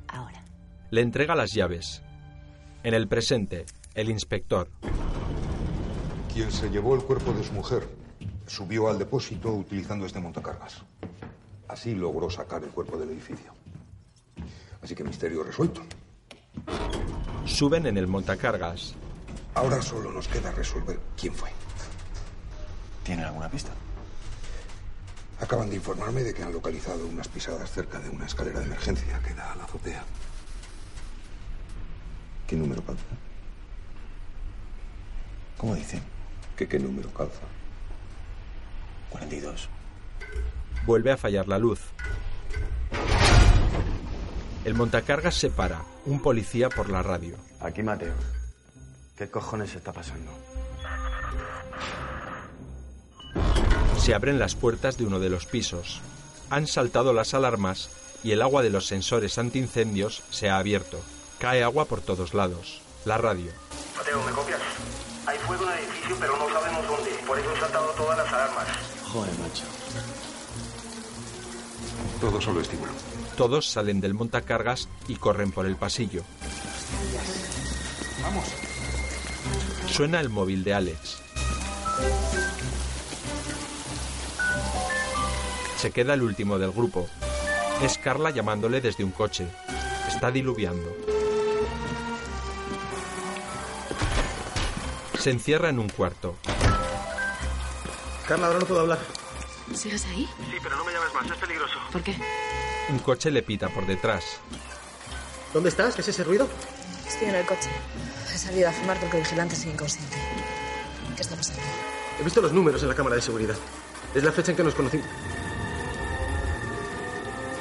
Ahora. Le entrega las llaves. En el presente, el inspector. Quien se llevó el cuerpo de su mujer subió al depósito utilizando este montacargas. Así logró sacar el cuerpo del edificio. Así que misterio resuelto. Suben en el montacargas. Ahora solo nos queda resolver quién fue. ¿Tienen alguna pista? Acaban de informarme de que han localizado unas pisadas cerca de una escalera de emergencia que da a la azotea. ¿Qué número calza? ¿Cómo dicen? ¿Que qué número calza? 42. Vuelve a fallar la luz. El montacargas se para. Un policía por la radio. Aquí Mateo. ¿Qué cojones está pasando? Se abren las puertas de uno de los pisos. Han saltado las alarmas y el agua de los sensores antiincendios se ha abierto. Cae agua por todos lados. La radio. Mateo, ¿me copias? Hay fuego en el edificio, pero no Todo solo estímulo. Todos salen del montacargas y corren por el pasillo. Vamos. Suena el móvil de Alex. Se queda el último del grupo. Es Carla llamándole desde un coche. Está diluviando. Se encierra en un cuarto. Carla, ahora no puedo hablar. ¿Sigues ahí? Sí, pero no me llames más, es peligroso. ¿Por qué? Un coche le pita por detrás. ¿Dónde estás? ¿Qué es ese ruido? Estoy en el coche. He salido a fumar porque el vigilante sigue inconsciente. ¿Qué está pasando? He visto los números en la cámara de seguridad. Es la fecha en que nos conocimos.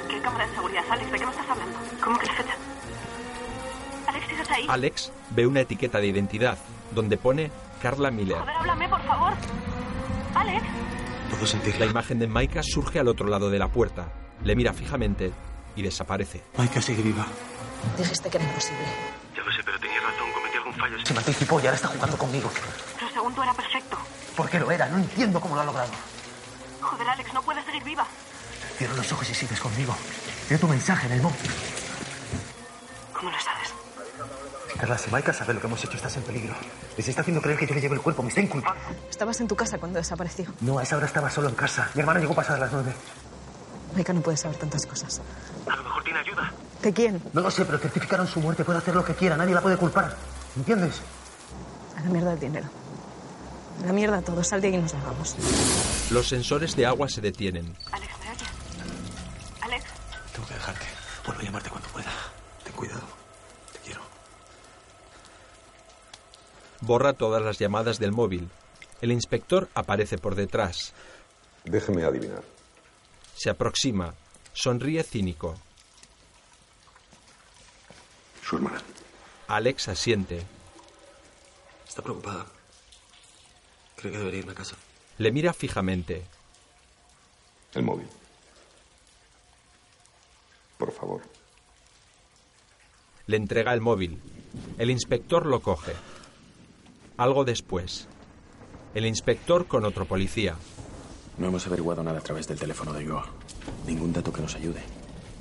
¿Qué cámara de seguridad, Alex? ¿De qué me estás hablando? ¿Cómo que la fecha? Alex, ¿sigues ahí? Alex ve una etiqueta de identidad donde pone Carla Miller. Joder, háblame, por favor. Alex. Puedo sentirla. La imagen de Maika surge al otro lado de la puerta. Le mira fijamente y desaparece. Maika sigue viva. Dijiste que era imposible. Ya lo sé, pero tenías razón, cometí algún fallo. Se me anticipó y ahora está jugando conmigo. Pero segundo era perfecto. ¿Por qué lo era? No entiendo cómo lo ha logrado. Joder, Alex, no puedes seguir viva. Cierra los ojos y sigues conmigo. Veo tu mensaje en el móvil. ¿Cómo lo sabes? Carla, si Maika sabe lo que hemos hecho, estás en peligro. Les está haciendo creer que yo le llevo el cuerpo. Me está inculpando. Estabas en tu casa cuando desapareció. No, a esa hora estaba solo en casa. Mi hermano llegó pasadas las nueve. Maika no puede saber tantas cosas. A lo mejor tiene ayuda. ¿De quién? No lo sé, pero certificaron su muerte. Puede hacer lo que quiera. Nadie la puede culpar. ¿Entiendes? A la mierda el dinero. A la mierda todo. Sal de ahí y nos largamos. Los sensores de agua se detienen. Alex, ¿me oyes? Alex. Tengo que dejarte. Vuelvo a llamarte cuando pueda. Ten cuidado. Te quiero. Borra todas las llamadas del móvil. El inspector aparece por detrás. Déjeme adivinar. Se aproxima. Sonríe cínico. Su hermana. Alex asiente. Está preocupada. Cree que debería irme a casa. Le mira fijamente. El móvil. Por favor. Le entrega el móvil. El inspector lo coge. Algo después. El inspector con otro policía. No hemos averiguado nada a través del teléfono de Joa. Ningún dato que nos ayude.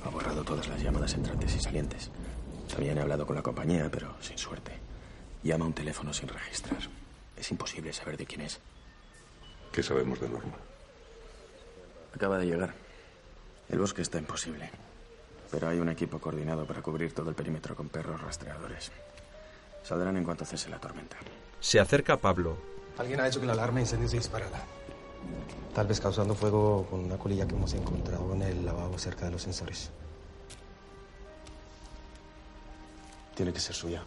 Ha borrado todas las llamadas entrantes y salientes. También he hablado con la compañía, pero sin suerte. Llama a un teléfono sin registrar. Es imposible saber de quién es. ¿Qué sabemos de Norma? Acaba de llegar. El bosque está imposible. Pero hay un equipo coordinado para cubrir todo el perímetro con perros rastreadores. Saldrán en cuanto cese la tormenta. Se acerca Pablo. Alguien ha hecho que la alarma de incendio se disparara. Tal vez causando fuego con una colilla que hemos encontrado en el lavabo cerca de los sensores. Tiene que ser suya.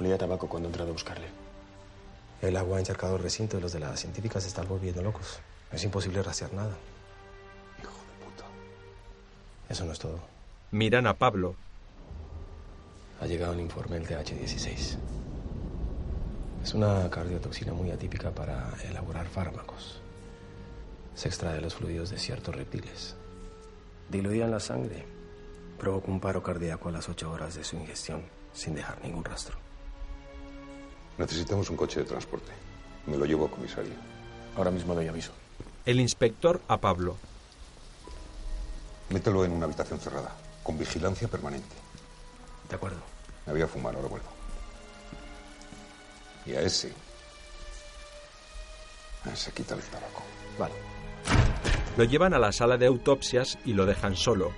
Olía a tabaco cuando he entrado a buscarle. El agua ha encharcado el recinto y los de la científica se están volviendo locos. Es imposible rastrear nada. Hijo de puta. Eso no es todo. Miran a Pablo. Ha llegado un informe del TH16. Es una cardiotoxina muy atípica para elaborar fármacos. Se extrae de los fluidos de ciertos reptiles. Diluida en la sangre. Provoca un paro cardíaco a las 8 horas de su ingestión, sin dejar ningún rastro. Necesitamos un coche de transporte. Me lo llevo a comisaría. Ahora mismo doy aviso. El inspector a Pablo. Mételo en una habitación cerrada, con vigilancia permanente. De acuerdo. Me voy a fumar, ahora vuelvo. Y a ese. A ese quita el tabaco. Vale. Lo llevan a la sala de autopsias y lo dejan solo.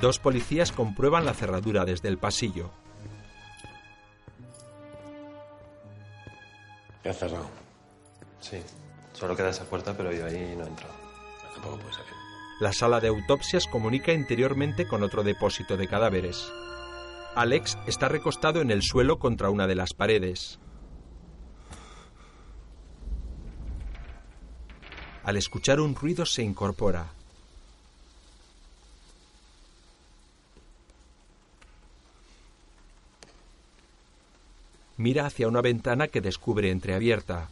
Dos policías comprueban la cerradura desde el pasillo. Ya cerrado. Sí. Solo queda esa puerta, pero yo ahí no he entrado. Tampoco puede salir. La sala de autopsias comunica interiormente con otro depósito de cadáveres. Alex está recostado en el suelo contra una de las paredes. Al escuchar un ruido se incorpora. Mira hacia una ventana que descubre entreabierta.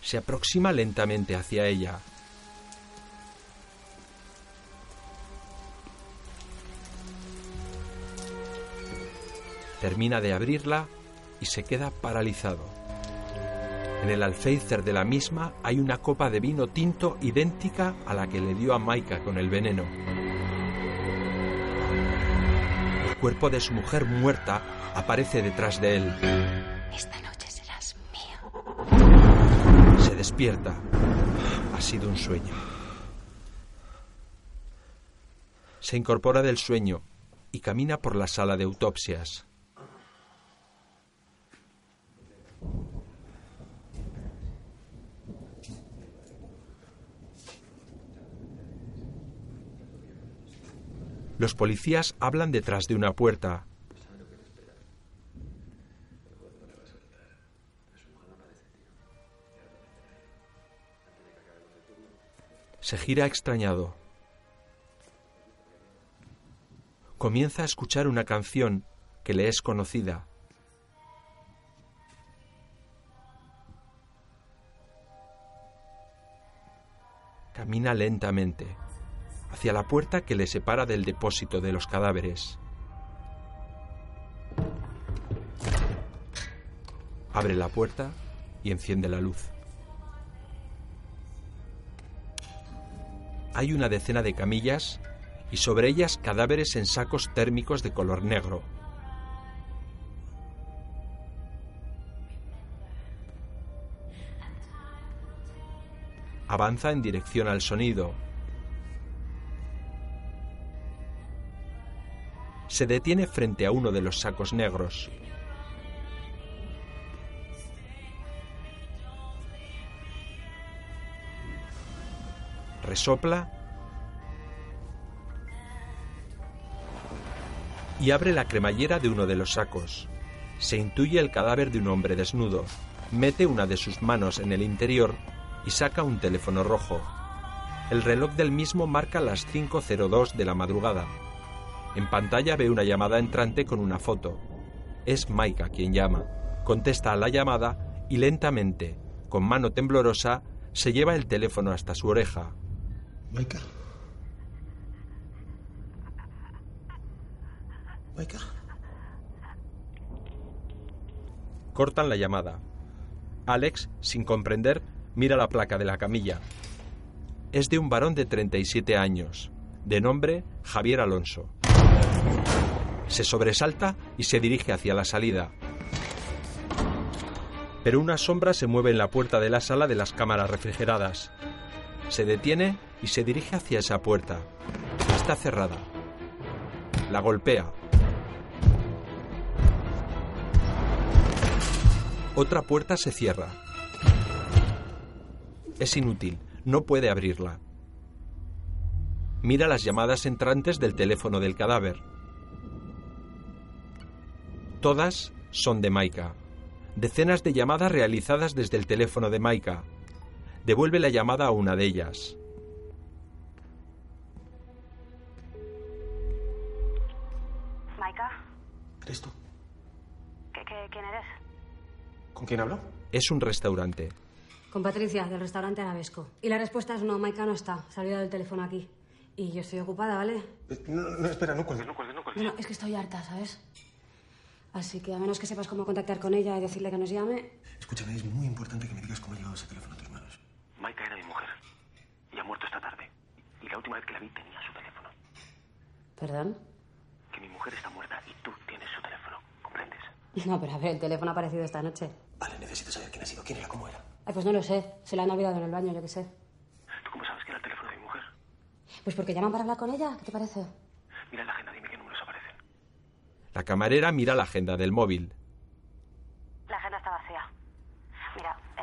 Se aproxima lentamente hacia ella. Termina de abrirla y se queda paralizado. En el alféizar de la misma hay una copa de vino tinto idéntica a la que le dio a Maika con el veneno. El cuerpo de su mujer muerta aparece detrás de él. Esta noche serás mío. Se despierta. Ha sido un sueño. Se incorpora del sueño y camina por la sala de autopsias. Los policías hablan detrás de una puerta. Se gira extrañado. Comienza a escuchar una canción que le es conocida. Camina lentamente hacia la puerta que le separa del depósito de los cadáveres. Abre la puerta y enciende la luz. Hay una decena de camillas y sobre ellas cadáveres en sacos térmicos de color negro. Avanza en dirección al sonido. Se detiene frente a uno de los sacos negros. Resopla y abre la cremallera de uno de los sacos. Se intuye el cadáver de un hombre desnudo. Mete una de sus manos en el interior y saca un teléfono rojo. El reloj del mismo marca las 5.02 de la madrugada. En pantalla ve una llamada entrante con una foto. Es Maika quien llama. Contesta a la llamada y lentamente, con mano temblorosa, se lleva el teléfono hasta su oreja. Maika. Maika. Cortan la llamada. Alex, sin comprender, mira la placa de la camilla. Es de un varón de 37 años, de nombre Javier Alonso. Se sobresalta y se dirige hacia la salida. Pero una sombra se mueve en la puerta de la sala de las cámaras refrigeradas. Se detiene y se dirige hacia esa puerta. Está cerrada. La golpea. Otra puerta se cierra. Es inútil, no puede abrirla. Mira las llamadas entrantes del teléfono del cadáver. Todas son de Maika. Decenas de llamadas realizadas desde el teléfono de Maika. Devuelve la llamada a una de ellas. Maika, ¿Eres tú? ¿qué, qué, quién eres? ¿Con quién hablo? Es un restaurante. Con Patricia, del restaurante Arabesco. Y la respuesta es no, Maika no está. Se ha olvidado el teléfono aquí. Y yo estoy ocupada, ¿vale? No, no, espera, no cuelgues, no cuelgues, no cuelgues. Bueno, es que estoy harta, ¿sabes? Así que a menos que sepas cómo contactar con ella y decirle que nos llame... Escúchame, es muy importante que me digas cómo ha llegado ese teléfono a tus manos. Maika era mi mujer. Y ha muerto esta tarde. Y la última vez que la vi tenía su teléfono. ¿Perdón? Que mi mujer está muerta y tú tienes su teléfono. ¿Comprendes? No, pero a ver, el teléfono ha aparecido esta noche. Vale, necesito saber quién ha sido, quién era, cómo era. Ay, pues no lo sé. Se la han olvidado en el baño, yo qué sé. ¿Tú cómo sabes que era el teléfono de mi mujer? Pues porque llaman para hablar con ella. ¿Qué te parece? Mira la agenda, dime qué números aparecen. La camarera mira la agenda del móvil. La agenda está vacía. Mira, eh,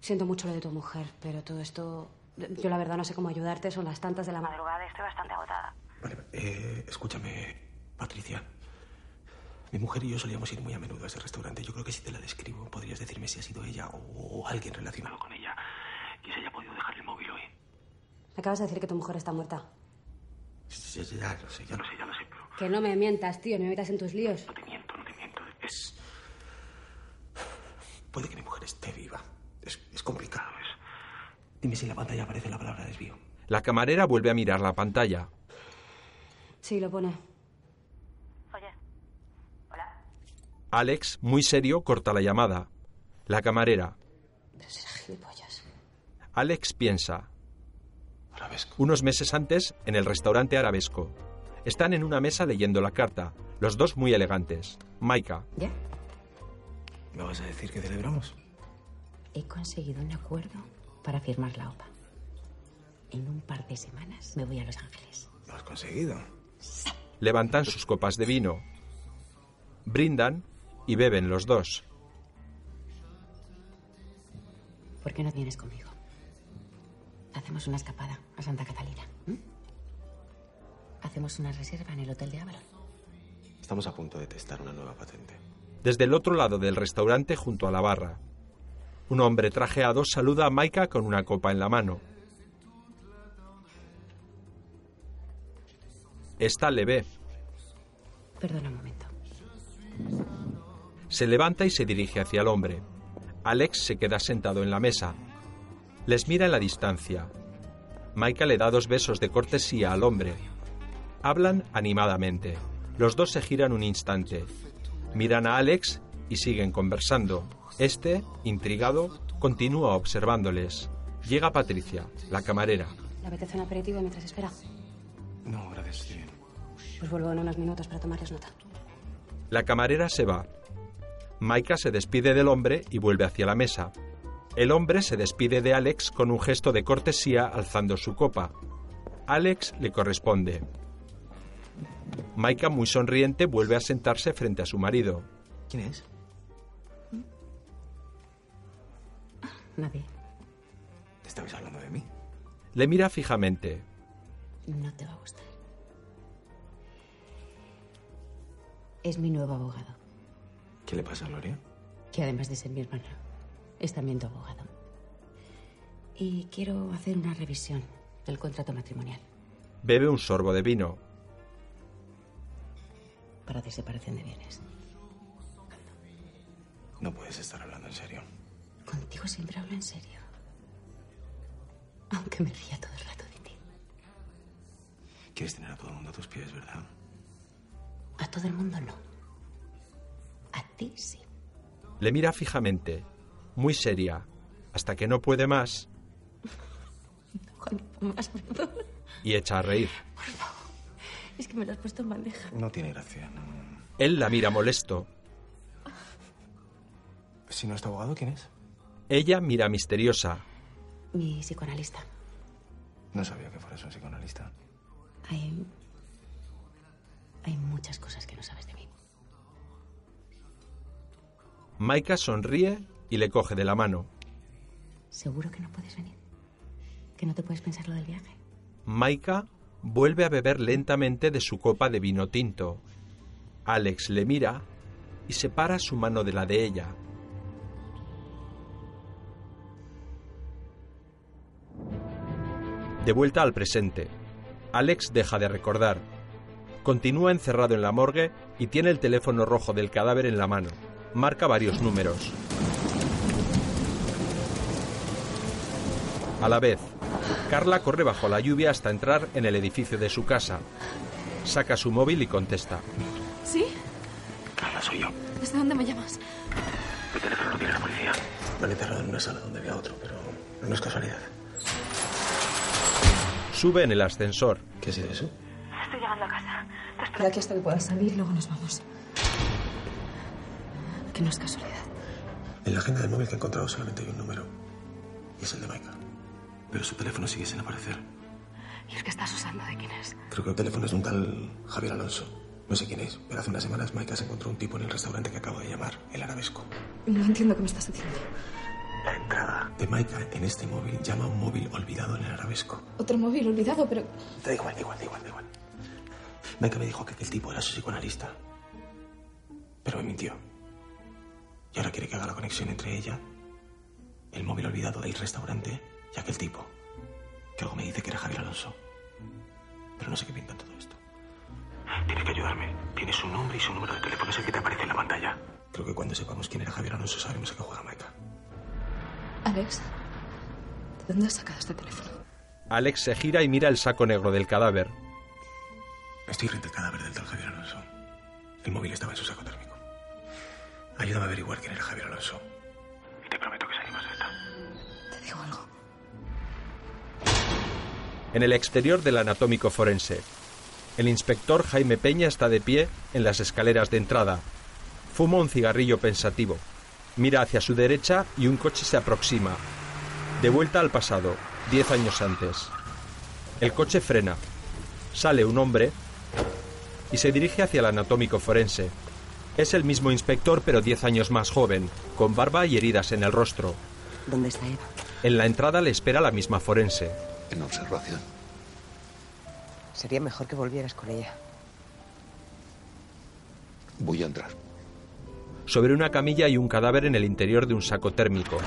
Siento mucho lo de tu mujer, pero todo esto... Yo la verdad no sé cómo ayudarte. Son las tantas de la madrugada. madrugada estoy bastante agotada. Eh, escúchame, Patricia. Mi mujer y yo solíamos ir muy a menudo a ese restaurante. Yo creo que si te la describo, podrías decirme si ha sido ella o alguien relacionado con ella. Y se haya podido dejar el móvil hoy. Me acabas de decir que tu mujer está muerta. Ya, ya, lo sé, ya lo sé, ya lo sé, pero Que no me mientas, tío. No me metas en tus líos. no te miento, no te miento. Es. Puede que mi mujer esté viva. Es, es complicado. Es... Dime si en la pantalla aparece la palabra desvío. La camarera vuelve a mirar la pantalla. Sí, lo pone. Alex, muy serio, corta la llamada. La camarera. Pero será gilipollas. Alex piensa. Unos meses antes, en el restaurante Arabesco. Están en una mesa leyendo la carta, los dos muy elegantes. Maika. ¿Ya? ¿Me vas a decir que celebramos? He conseguido un acuerdo para firmar la OPA. En un par de semanas me voy a Los Ángeles. ¿Lo has conseguido? Levantan sus copas de vino. Brindan y beben los dos. ¿Por qué no vienes conmigo? Hacemos una escapada a Santa Catalina. ¿m? Hacemos una reserva en el Hotel de Avalon. Estamos a punto de testar una nueva patente. Desde el otro lado del restaurante, junto a la barra, un hombre trajeado saluda a Maika con una copa en la mano. Esta le ve. Perdona un momento. Se levanta y se dirige hacia el hombre. Alex se queda sentado en la mesa. Les mira en la distancia. Maika le da dos besos de cortesía al hombre. Hablan animadamente. Los dos se giran un instante. Miran a Alex y siguen conversando. Este, intrigado, continúa observándoles. Llega Patricia, la camarera. ¿Le apetece un aperitivo mientras espera? No, gracias. Pues vuelvo en unos minutos para tomarles nota. La camarera se va. Maika se despide del hombre y vuelve hacia la mesa. El hombre se despide de Alex con un gesto de cortesía alzando su copa. Alex le corresponde. Maika, muy sonriente, vuelve a sentarse frente a su marido. ¿Quién es? Nadie. ¿Te estabais hablando de mí? Le mira fijamente. No te va a gustar. Es mi nuevo abogado, ¿Qué le pasa a Gloria? que además de ser mi hermana, es también tu abogado. Y quiero hacer una revisión del contrato matrimonial Bebe un sorbo de vino. para de separación de bienes. No puedes estar hablando en serio. Contigo siempre hablo en serio. Aunque me ría todo el rato de ti. Quieres tener a todo el mundo a tus pies, ¿verdad? todo el mundo no. A ti sí. Le mira fijamente, muy seria, hasta que no puede más Juanito, más perdón. y echa a reír. Es que me lo has puesto en bandeja. No tiene gracia. no. Él la mira molesto. Si no es tu abogado, ¿quién es? Ella mira misteriosa. Mi psicoanalista. No sabía que fueras un psicoanalista. Hay. Hay muchas cosas que no sabes de Maika sonríe y le coge de la mano. ¿Seguro que no puedes venir? ¿Que no te puedes pensar lo del viaje? Maika vuelve a beber lentamente de su copa de vino tinto. Alex le mira y separa su mano de la de ella. De vuelta al presente, Alex deja de recordar. Continúa encerrado en la morgue y tiene el teléfono rojo del cadáver en la mano. Marca varios números. A la vez, Carla corre bajo la lluvia hasta entrar en el edificio de su casa. Saca su móvil y contesta. ¿Sí? Carla, soy yo. ¿Desde dónde me llamas? Mi teléfono lo tiene la policía. Me han enterrado en una sala donde había otro, pero no es casualidad. Sube en el ascensor. ¿Qué es eso? Estoy llegando a casa. Te Espera aquí hasta que puedas salir. luego nos vamos. Que no es casualidad. En la agenda del móvil que he encontrado solamente hay un número. Y es el de Maika. Pero su teléfono sigue sin aparecer. ¿Y el que estás usando de quién es? Creo que el teléfono es de un tal Javier Alonso. No sé quién es, pero hace unas semanas Maika se encontró un tipo en el restaurante que acabo de llamar, el Arabesco. No entiendo qué me estás diciendo. La entrada de Maika en este móvil llama a un móvil olvidado en el Arabesco. Otro móvil olvidado, pero. Da igual, da igual, da igual, da igual. Maika me dijo que aquel tipo era su psicoanalista. Pero me mintió. Y ahora quiere que haga la conexión entre ella, el móvil olvidado del restaurante y aquel tipo. Que algo me dice que era Javier Alonso. Pero no sé qué pinta todo esto. Tiene que ayudarme. Tiene su nombre y su número de teléfono, es el que te aparece en la pantalla. Creo que cuando sepamos quién era Javier Alonso sabremos a qué juega Maika. Alex, ¿de dónde has sacado este teléfono? Alex se gira y mira el saco negro del cadáver. Estoy frente al cadáver del tal Javier Alonso. El móvil estaba en su saco térmico. Ayúdame a averiguar quién era Javier Alonso. Y te prometo que salimos de esta. Te digo algo. En el exterior del anatómico forense, el inspector Jaime Peña está de pie en las escaleras de entrada. Fuma un cigarrillo pensativo. Mira hacia su derecha y un coche se aproxima. De vuelta al pasado, diez años antes. El coche frena. Sale un hombre y se dirige hacia el anatómico forense. Es el mismo inspector pero diez años más joven, con barba y heridas en el rostro. ¿Dónde está Eva? En la entrada le espera la misma forense. En observación. Sería mejor que volvieras con ella. Voy a entrar. Sobre una camilla hay un cadáver en el interior de un saco térmico.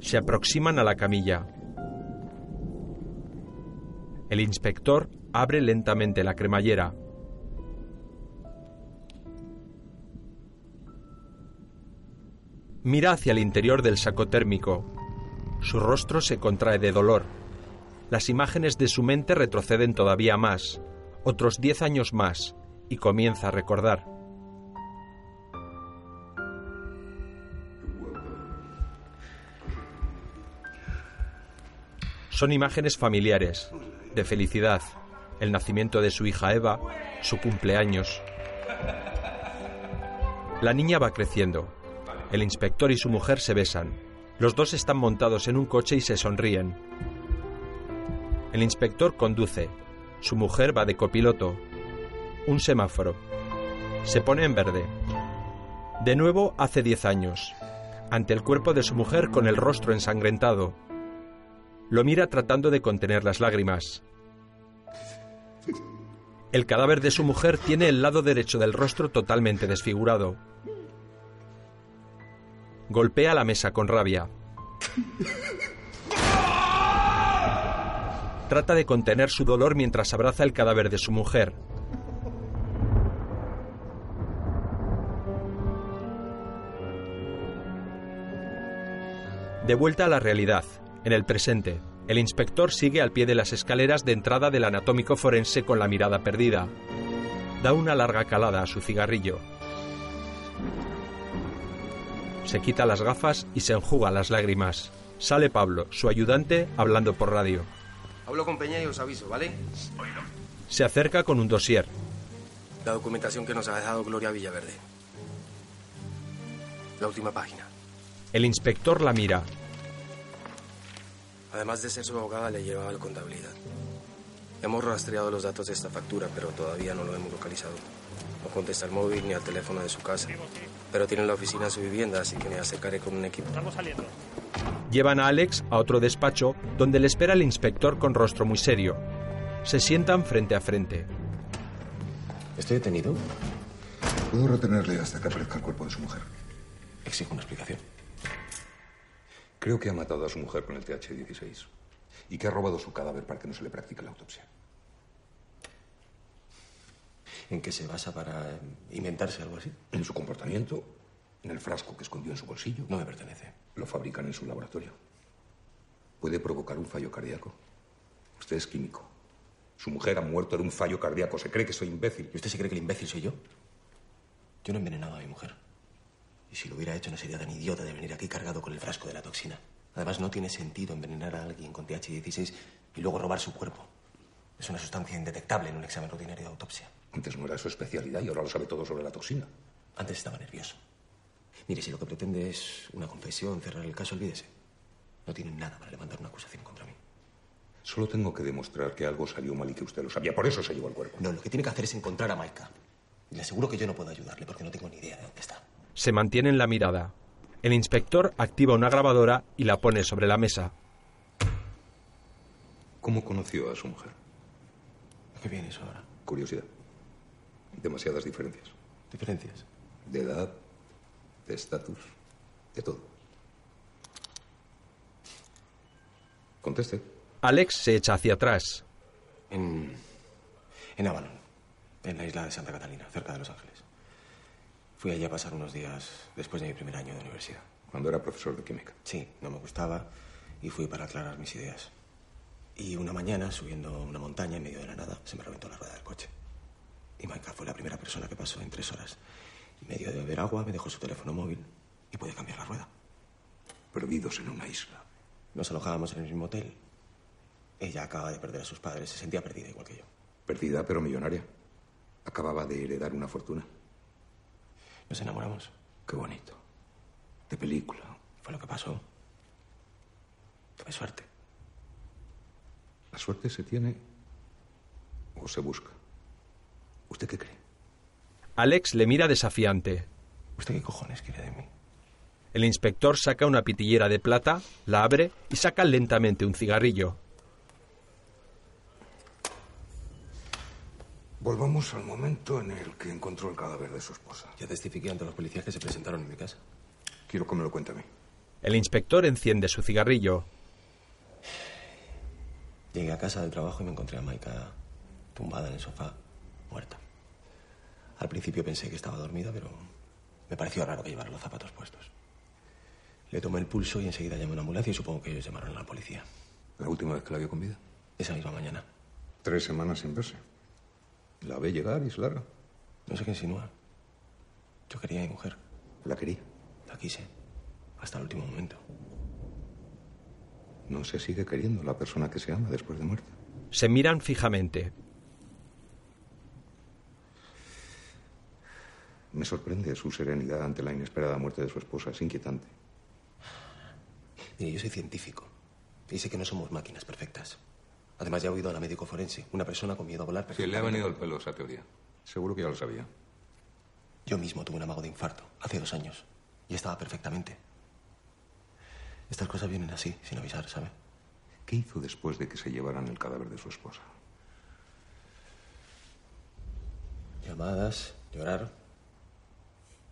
Se aproximan a la camilla. El inspector abre lentamente la cremallera. Mira hacia el interior del saco térmico. Su rostro se contrae de dolor. Las imágenes de su mente retroceden todavía más, otros diez años más, y comienza a recordar. Son imágenes familiares, de felicidad, el nacimiento de su hija Eva, su cumpleaños. La niña va creciendo. El inspector y su mujer se besan. Los dos están montados en un coche y se sonríen. El inspector conduce. Su mujer va de copiloto. Un semáforo. Se pone en verde. De nuevo hace diez años. Ante el cuerpo de su mujer con el rostro ensangrentado. Lo mira tratando de contener las lágrimas. El cadáver de su mujer tiene el lado derecho del rostro totalmente desfigurado. Golpea la mesa con rabia. Trata de contener su dolor mientras abraza el cadáver de su mujer. De vuelta a la realidad, en el presente, El inspector sigue al pie de las escaleras de entrada del anatómico forense con la mirada perdida. Da una larga calada a su cigarrillo. Se quita las gafas y se enjuga las lágrimas. Sale Pablo, su ayudante, hablando por radio. Hablo con Peña y os aviso, ¿vale? Se acerca con un dossier. La documentación que nos ha dejado Gloria Villaverde. La última página. El inspector la mira. Además de ser su abogada, le llevaba la contabilidad. Hemos rastreado los datos de esta factura, pero todavía no lo hemos localizado. No contesta el móvil ni al teléfono de su casa. Pero tiene la oficina en su vivienda, así que me acercaré con un equipo. Estamos saliendo. Llevan a Alex a otro despacho donde le espera el inspector con rostro muy serio. Se sientan frente a frente. ¿Estoy detenido? Puedo retenerle hasta que aparezca el cuerpo de su mujer. Exijo una explicación. Creo que ha matado a su mujer con el TH-16 y que ha robado su cadáver para que no se le practique la autopsia. ¿En qué se basa para inventarse algo así? En su comportamiento, en el frasco que escondió en su bolsillo. No me pertenece. Lo fabrican en su laboratorio. Puede provocar un fallo cardíaco. Usted es químico. Su mujer ha muerto de un fallo cardíaco. Se cree que soy imbécil. ¿Y usted se cree que el imbécil soy yo? Yo no he envenenado a mi mujer. Y si lo hubiera hecho, no sería tan idiota de venir aquí cargado con el frasco de la toxina. Además, no tiene sentido envenenar a alguien con TH16 y luego robar su cuerpo. Es una sustancia indetectable en un examen rutinario de autopsia. Antes no era su especialidad y ahora lo sabe todo sobre la toxina. Antes estaba nervioso. Mire, si lo que pretende es una confesión, cerrar el caso, olvídese. No tiene nada para levantar una acusación contra mí. Solo tengo que demostrar que algo salió mal y que usted lo sabía. Por eso se llevó el cuerpo. No, lo que tiene que hacer es encontrar a Maika. Le aseguro que yo no puedo ayudarle porque no tengo ni idea de dónde está. Se mantienen la mirada. El inspector activa una grabadora y la pone sobre la mesa. ¿Cómo conoció a su mujer? ¿A qué viene eso ahora? Curiosidad. Demasiadas diferencias. ¿Diferencias? De edad, de estatus, de todo. Conteste. Alex se echa hacia atrás. En. en Avalon, en la isla de Santa Catalina, cerca de Los Ángeles. Fui allí a pasar unos días después de mi primer año de universidad. Cuando era profesor de química. Sí, no me gustaba y fui para aclarar mis ideas. Y una mañana, subiendo una montaña en medio de la nada, se me reventó la rueda del coche. Y Maika fue la primera persona que pasó en tres horas. En medio de beber agua, me dejó su teléfono móvil y pude cambiar la rueda. Perdidos en una isla. Nos alojábamos en el mismo hotel. Ella acaba de perder a sus padres, se sentía perdida igual que yo. Perdida, pero millonaria. Acababa de heredar una fortuna. Nos enamoramos. Qué bonito. De película. Fue lo que pasó. Tuve suerte. ¿La suerte se tiene o se busca? ¿Usted qué cree? Alex le mira desafiante. ¿Usted qué cojones quiere de mí? El inspector saca una pitillera de plata, la abre y saca lentamente un cigarrillo. Volvamos al momento en el que encontró el cadáver de su esposa. Ya testifiqué ante los policías que se presentaron en mi casa. Quiero que me lo cuente a mí. El inspector enciende su cigarrillo. Llegué a casa del trabajo y me encontré a Maika tumbada en el sofá, muerta. Al principio pensé que estaba dormida, pero me pareció raro que llevara los zapatos puestos. Le tomé el pulso y enseguida llamé a una ambulancia y supongo que ellos llamaron a la policía. ¿La última vez que la vio con vida? Esa misma mañana. Tres semanas sin verse. La ve llegar y se larga. No sé qué insinúa. Yo quería a mi mujer. ¿La quería? La quise. Hasta el último momento. No se sigue queriendo la persona que se ama después de muerta. Se miran fijamente. Me sorprende su serenidad ante la inesperada muerte de su esposa. Es inquietante. Mire, yo soy científico. Y sé que no somos máquinas perfectas. Además, ya he oído a la médico forense. Una persona con miedo a volar. Sí, le ha venido el pelo esa teoría. Seguro que ya lo sabía. Yo mismo tuve un amago de infarto hace dos años. Y estaba perfectamente. Estas cosas vienen así, sin avisar, ¿sabe? ¿Qué hizo después de que se llevaran el cadáver de su esposa? Llamadas, llorar.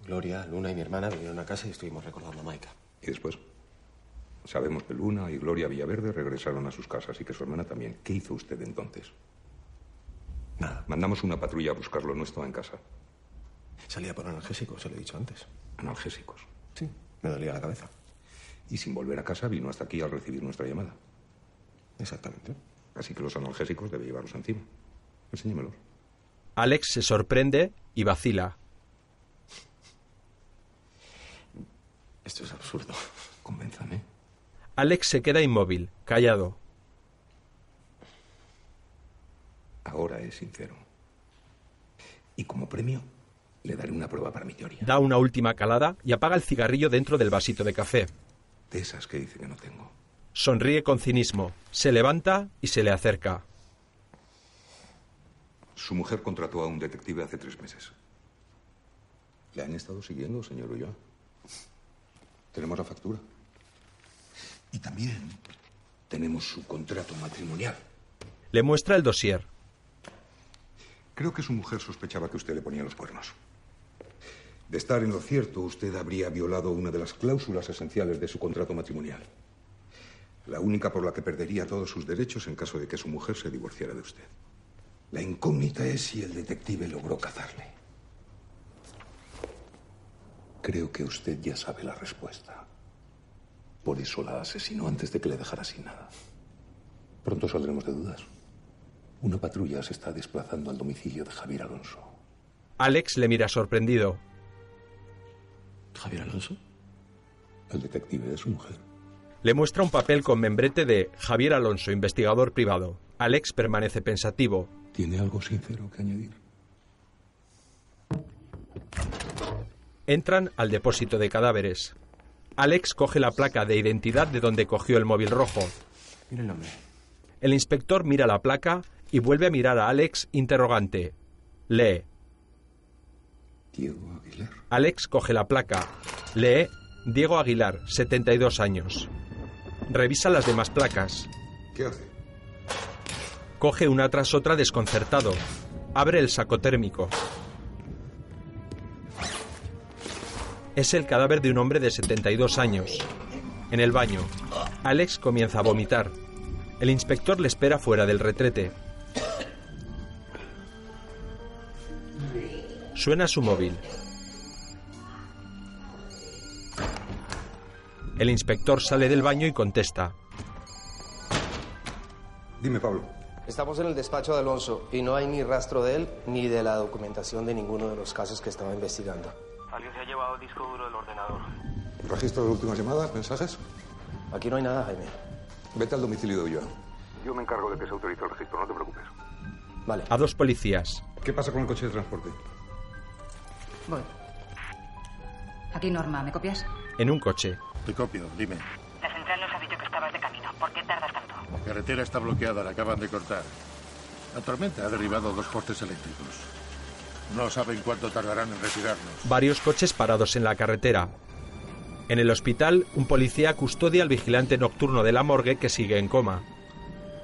Gloria, Luna y mi hermana vinieron a casa y estuvimos recordando a Maika. ¿Y después? Sabemos que Luna y Gloria Villaverde regresaron a sus casas y que su hermana también. ¿Qué hizo usted entonces? Nada. Mandamos una patrulla a buscarlo. No estaba en casa. Salía por analgésicos, se lo he dicho antes. ¿Analgésicos? Sí, me dolía la cabeza. Y sin volver a casa vino hasta aquí al recibir nuestra llamada. Exactamente. Así que los analgésicos debe llevarlos encima. Enséñemelos. Alex se sorprende y vacila. Esto es absurdo. Convénzame. Alex se queda inmóvil, callado. Ahora es sincero. Y como premio, le daré una prueba para mi teoría. Da una última calada y apaga el cigarrillo dentro del vasito de café. De esas que dice que no tengo. Sonríe con cinismo, se levanta y se le acerca. Su mujer contrató a un detective hace tres meses. ¿Le han estado siguiendo, señor Ulloa? Tenemos la factura. Y también tenemos su contrato matrimonial. Le muestra el dossier. Creo que su mujer sospechaba que usted le ponía los cuernos. De estar en lo cierto, usted habría violado una de las cláusulas esenciales de su contrato matrimonial. La única por la que perdería todos sus derechos en caso de que su mujer se divorciara de usted. La incógnita es si el detective logró cazarle. Creo que usted ya sabe la respuesta. Por eso la asesinó antes de que le dejara sin nada. Pronto saldremos de dudas. Una patrulla se está desplazando al domicilio de Javier Alonso. Alex le mira sorprendido. ¿Javier Alonso? El detective de su mujer. Le muestra un papel con membrete de Javier Alonso, investigador privado. Alex permanece pensativo. ¿Tiene algo sincero que añadir? Entran al depósito de cadáveres. Alex coge la placa de identidad de donde cogió el móvil rojo. Mira el nombre. El inspector mira la placa y vuelve a mirar a Alex interrogante. Lee. Diego Aguilar. Alex coge la placa. Lee Diego Aguilar, 72 años. Revisa las demás placas. ¿Qué hace? Coge una tras otra desconcertado. Abre el saco térmico. Es el cadáver de un hombre de 72 años. En el baño, Alex comienza a vomitar. El inspector le espera fuera del retrete. Suena su móvil. El inspector sale del baño y contesta. Dime, Pablo. Estamos en el despacho de Alonso y no hay ni rastro de él ni de la documentación de ninguno de los casos que estaba investigando. Alguien se ha llevado el disco duro del ordenador. ¿Registro de últimas llamadas, mensajes? Aquí no hay nada, Jaime. Vete al domicilio de Ulloa. Yo me encargo de que se autorice el registro, no te preocupes. Vale. A dos policías. ¿Qué pasa con el coche de transporte? Voy. Aquí Norma, ¿me copias? En un coche. Te copio, dime. La central nos ha dicho que estabas de camino. ¿Por qué tardas tanto? La carretera está bloqueada, la acaban de cortar. La tormenta ha derribado dos postes eléctricos. No saben cuánto tardarán en retirarnos. Varios coches parados en la carretera. En el hospital, un policía custodia al vigilante nocturno de la morgue que sigue en coma.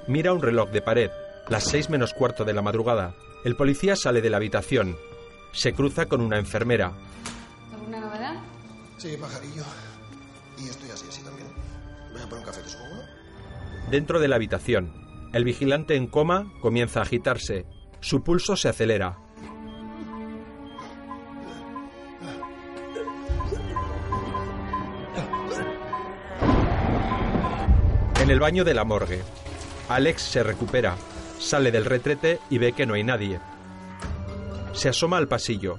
Mira un reloj de pared, las seis menos cuarto de la madrugada. El policía sale de la habitación. Se cruza con una enfermera. ¿Alguna novedad? Sí, pajarillo. Y estoy así, así también. Voy a poner un café, ¿te supongo? Dentro de la habitación, el vigilante en coma comienza a agitarse. Su pulso se acelera. En el baño de la morgue, Alex se recupera, sale del retrete y ve que no hay nadie. Se asoma al pasillo.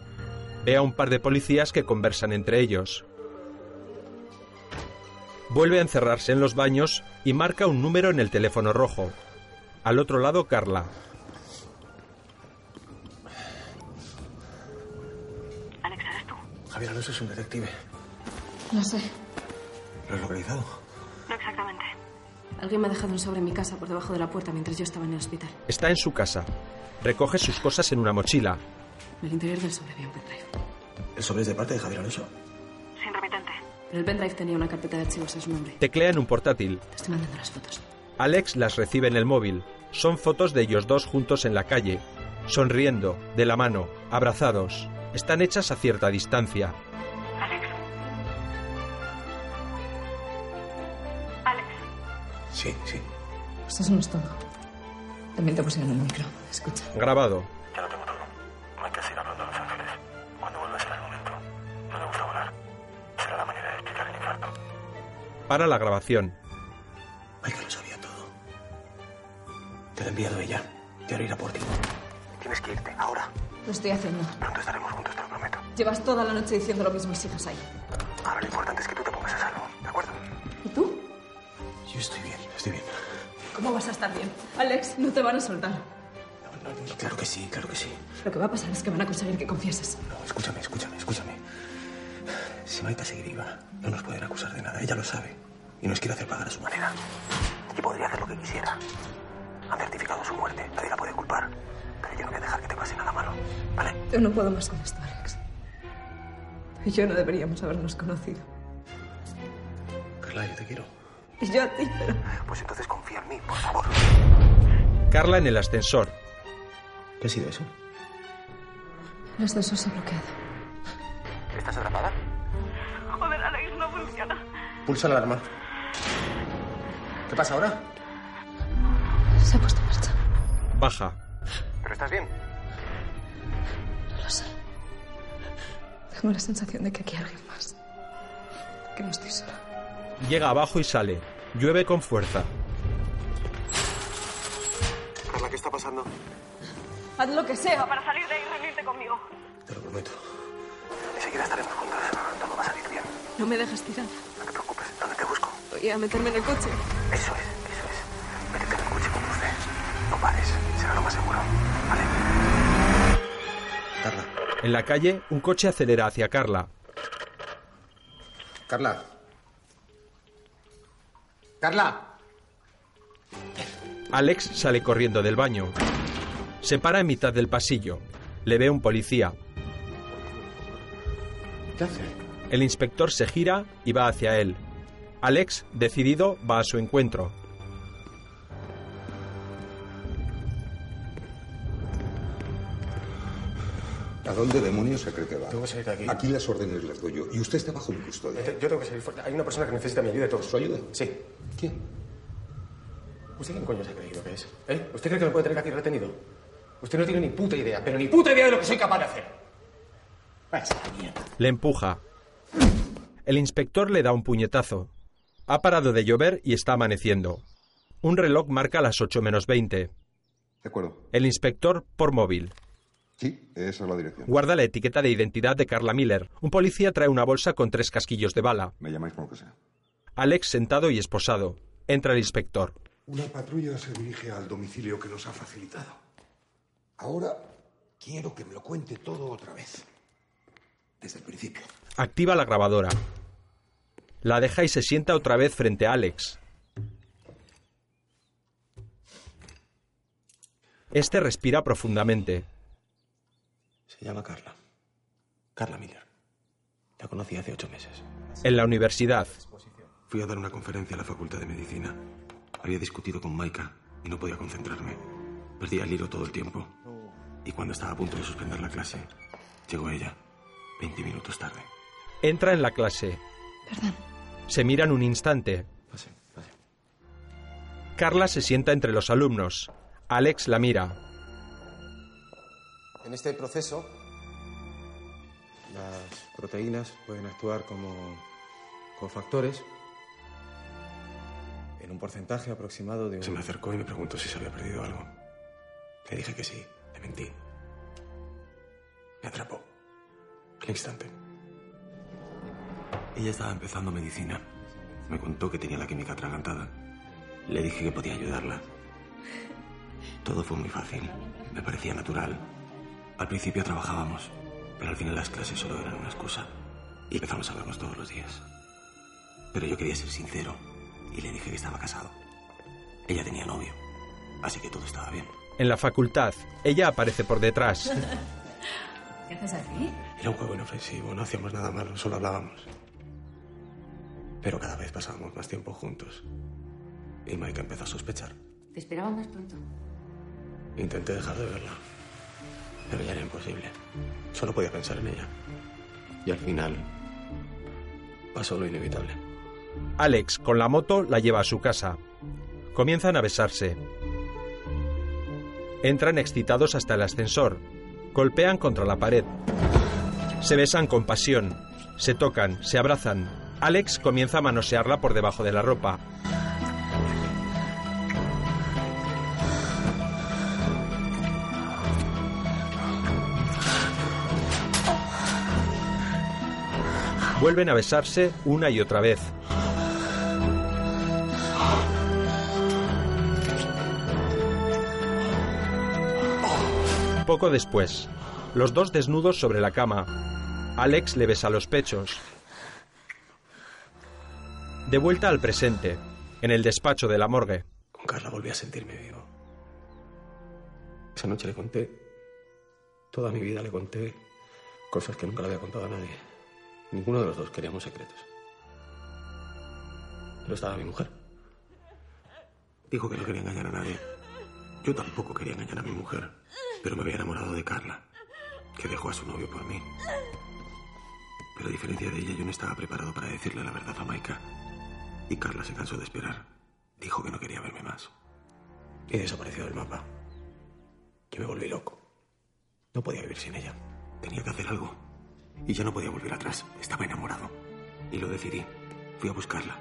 Ve a un par de policías que conversan entre ellos. Vuelve a encerrarse en los baños y marca un número en el teléfono rojo. Al otro lado, Carla. Alex, ¿eres tú? Javier Alonso es un detective. No sé. ¿Lo has localizado? Alguien me ha dejado un sobre en mi casa por debajo de la puerta mientras yo estaba en el hospital. Está en su casa. Recoge sus cosas en una mochila. En el interior del sobre había un pendrive. ¿El sobre es de parte de Javier Alonso? Sin remitente. Pero el pendrive tenía una carpeta de archivos a su nombre. Teclea en un portátil. Te estoy mandando las fotos. Alex las recibe en el móvil. Son fotos de ellos dos juntos en la calle, sonriendo, de la mano, abrazados. Están hechas a cierta distancia. Sí, sí. Estás en un estómago. También te pusieron el micro. Escucha. Grabado. Ya lo tengo todo. No hay que seguir hablando a Los Ángeles. Cuando vuelva será el momento. No me gusta volar. Será la manera de explicar el infarto. Para la grabación. Michael lo sabía todo. Te lo ha enviado ella. Quiero ir a por ti. Tienes que irte, ahora. Lo estoy haciendo. Pronto estaremos juntos, te lo prometo. Llevas toda la noche diciendo lo mismo y sigues ahí. Ahora lo importante es que tú te pongas a salvo, ¿de acuerdo? ¿Y tú? Yo estoy bien, estoy bien. ¿Cómo vas a estar bien? Alex, no te van a soltar. Claro que sí, claro que sí. Lo que va a pasar es que van a conseguir que confieses. No, escúchame, escúchame, escúchame. Si Maika sigue viva, no nos pueden acusar de nada. Ella lo sabe. Y nos quiere hacer pagar a su manera. Y podría hacer lo que quisiera. Han certificado su muerte. Nadie la puede culpar. Pero yo no voy a dejar que te pase nada malo. ¿Vale? Yo no puedo más con esto, Alex. Y yo no deberíamos habernos conocido. Carla, yo te quiero. Y yo a ti, pero... Pues entonces confía en mí, por favor. Carla en el ascensor. ¿Qué ha sido eso? El ascensor se ha bloqueado. ¿Estás atrapada? Joder, Alex, no funciona. Pulsa la alarma. ¿Qué pasa ahora? Se ha puesto en marcha. Baja. ¿Pero estás bien? No lo sé. Tengo la sensación de que aquí hay alguien más. Que no estoy sola. Llega abajo y sale. Llueve con fuerza. Carla, ¿qué está pasando? Haz lo que sea. Para salir de ahí, reunirte conmigo. Te lo prometo. Enseguida estaremos juntas. Todo va a salir bien. No me dejas tirada. No te preocupes. ¿Dónde te busco? Voy a meterme en el coche. Eso es, eso es. Métete en el coche con usted. No pares. Será lo más seguro. ¿Vale? Carla. En la calle, un coche acelera hacia Carla. Carla. Carla. Alex sale corriendo del baño. Se para en mitad del pasillo. Le ve un policía. ¿Qué hace? El inspector se gira y va hacia él. Alex, decidido, va a su encuentro. ¿A dónde demonios se cree que va? Tengo que salir de aquí. Aquí las órdenes las doy yo. Y usted está bajo mi custodia. Yo tengo que salir fuerte. Hay una persona que necesita mi ayuda y todo. ¿Su ayuda? Sí. ¿Quién? ¿Usted quién coño se ha creído que es? ¿Eh? ¿Usted cree que me puede tener aquí retenido? Usted no tiene ni puta idea, pero ni puta idea de lo que soy capaz de hacer. Váyase a la mierda. Le empuja. El inspector le da un puñetazo. Ha parado de llover y está amaneciendo. Un reloj marca las 8 menos 20. De acuerdo. El inspector por móvil. Sí, esa es la dirección. Guarda la etiqueta de identidad de Carla Miller. Un policía trae una bolsa con tres casquillos de bala. Me llamáis por lo que sea. Alex sentado y esposado. Entra el inspector. Una patrulla se dirige al domicilio que nos ha facilitado. Ahora quiero que me lo cuente todo otra vez. Desde el principio. Activa la grabadora. La deja y se sienta otra vez frente a Alex. Este respira profundamente. Se llama Carla. Carla Miller. La conocí hace ocho meses. En la universidad. Fui a dar una conferencia a la Facultad de Medicina. Había discutido con Maika y no podía concentrarme. Perdía el hilo todo el tiempo. Y cuando estaba a punto de suspender la clase, llegó ella. Veinte minutos tarde. Entra en la clase. Perdón. Se miran un instante. Pase, pase. Carla se sienta entre los alumnos. Alex la mira. En este proceso, las proteínas pueden actuar como cofactores en un porcentaje aproximado de un... Se me acercó y me preguntó si se había perdido algo. Le dije que sí, le mentí. Me atrapó. Al instante. Ella estaba empezando medicina. Me contó que tenía la química atragantada. Le dije que podía ayudarla. Todo fue muy fácil. Me parecía natural. Al principio trabajábamos, pero al final las clases solo eran una excusa. Y empezamos a vernos todos los días. Pero yo quería ser sincero y le dije que estaba casado. Ella tenía novio, así que todo estaba bien. En la facultad, ella aparece por detrás. ¿Qué haces aquí? Era un juego inofensivo, no hacíamos nada malo, solo hablábamos. Pero cada vez pasábamos más tiempo juntos. Y Mike empezó a sospechar. Te esperaba más pronto. Intenté dejar de verla, pero ya era imposible. Solo podía pensar en ella. Y al final pasó lo inevitable. Alex, con la moto, la lleva a su casa. Comienzan a besarse. Entran excitados hasta el ascensor. Golpean contra la pared. Se besan con pasión. Se tocan, se abrazan. Alex comienza a manosearla por debajo de la ropa. Vuelven a besarse una y otra vez. Poco después, los dos desnudos sobre la cama. Alex le besa los pechos. De vuelta al presente, en el despacho de la morgue. Con Carla volví a sentirme vivo. Esa noche le conté, toda mi vida le conté cosas que nunca le había contado a nadie. Ninguno de los dos queríamos secretos. Pero estaba mi mujer. Dijo que no quería engañar a nadie. Yo tampoco quería engañar a mi mujer, pero me había enamorado de Carla, que dejó a su novio por mí. Pero a diferencia de ella, yo no estaba preparado para decirle la verdad a Maika. Y Carla se cansó de esperar. Dijo que no quería verme más. Y desapareció del mapa. Yo me volví loco. No podía vivir sin ella. Tenía que hacer algo. Y ya no podía volver atrás. Estaba enamorado. Y lo decidí. Fui a buscarla.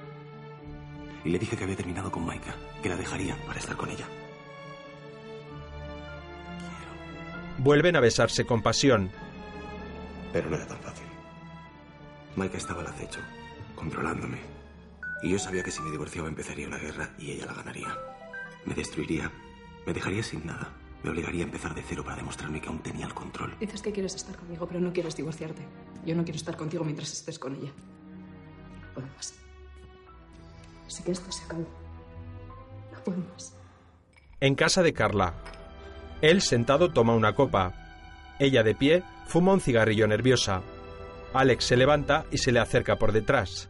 Y le dije que había terminado con Maika, que la dejaría para estar con ella. Vuelven a besarse con pasión. Pero no era tan fácil. Maika estaba al acecho, controlándome. Y yo sabía que si me divorciaba empezaría la guerra y ella la ganaría. Me destruiría, me dejaría sin nada. Me obligaría a empezar de cero para demostrarme que aún tenía el control. Dices que quieres estar conmigo, pero no quieres divorciarte. Yo no quiero estar contigo mientras estés con ella. No puedo más. Sé que esto se acabó. No puedo más. En casa de Carla. Él sentado toma una copa. Ella de pie fuma un cigarrillo nerviosa. Alex se levanta y se le acerca por detrás.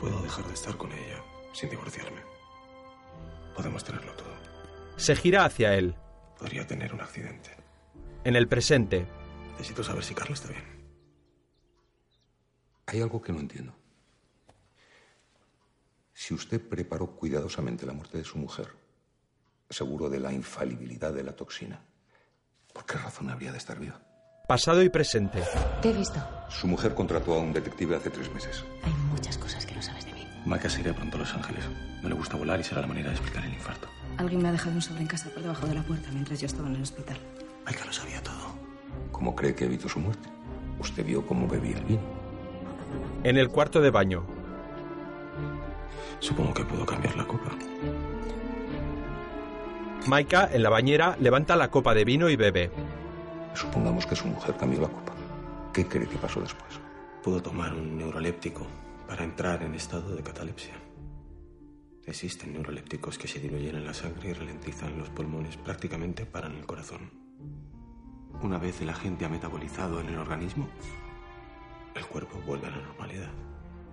Puedo dejar de estar con ella sin divorciarme. Podemos tenerlo todo. Se gira hacia él. Podría tener un accidente. En el presente, Necesito saber si Carla está bien. Hay algo que no entiendo. Si usted preparó cuidadosamente la muerte de su mujer, seguro de la infalibilidad de la toxina, ¿por qué razón habría de estar viva? pasado y presente. Te he visto. Su mujer contrató a un detective hace tres meses. Hay muchas cosas que no sabes de mí. Maika se irá pronto a Los Ángeles. No le gusta volar y será la manera de explicar el infarto. Alguien me ha dejado un sobre en casa por debajo de la puerta mientras yo estaba en el hospital. Maika lo sabía todo. ¿Cómo cree que evitó su muerte? Usted vio cómo bebía el vino. En el cuarto de baño, Supongo que puedo cambiar la copa. Maika, en la bañera, levanta la copa de vino y bebe. Supongamos que su mujer cambió la copa. ¿Qué cree que pasó después? Pudo tomar un neuroléptico para entrar en estado de catalepsia. Existen neurolépticos que se diluyen en la sangre y ralentizan los pulmones, prácticamente paran el corazón. Una vez el agente ha metabolizado en el organismo, el cuerpo vuelve a la normalidad.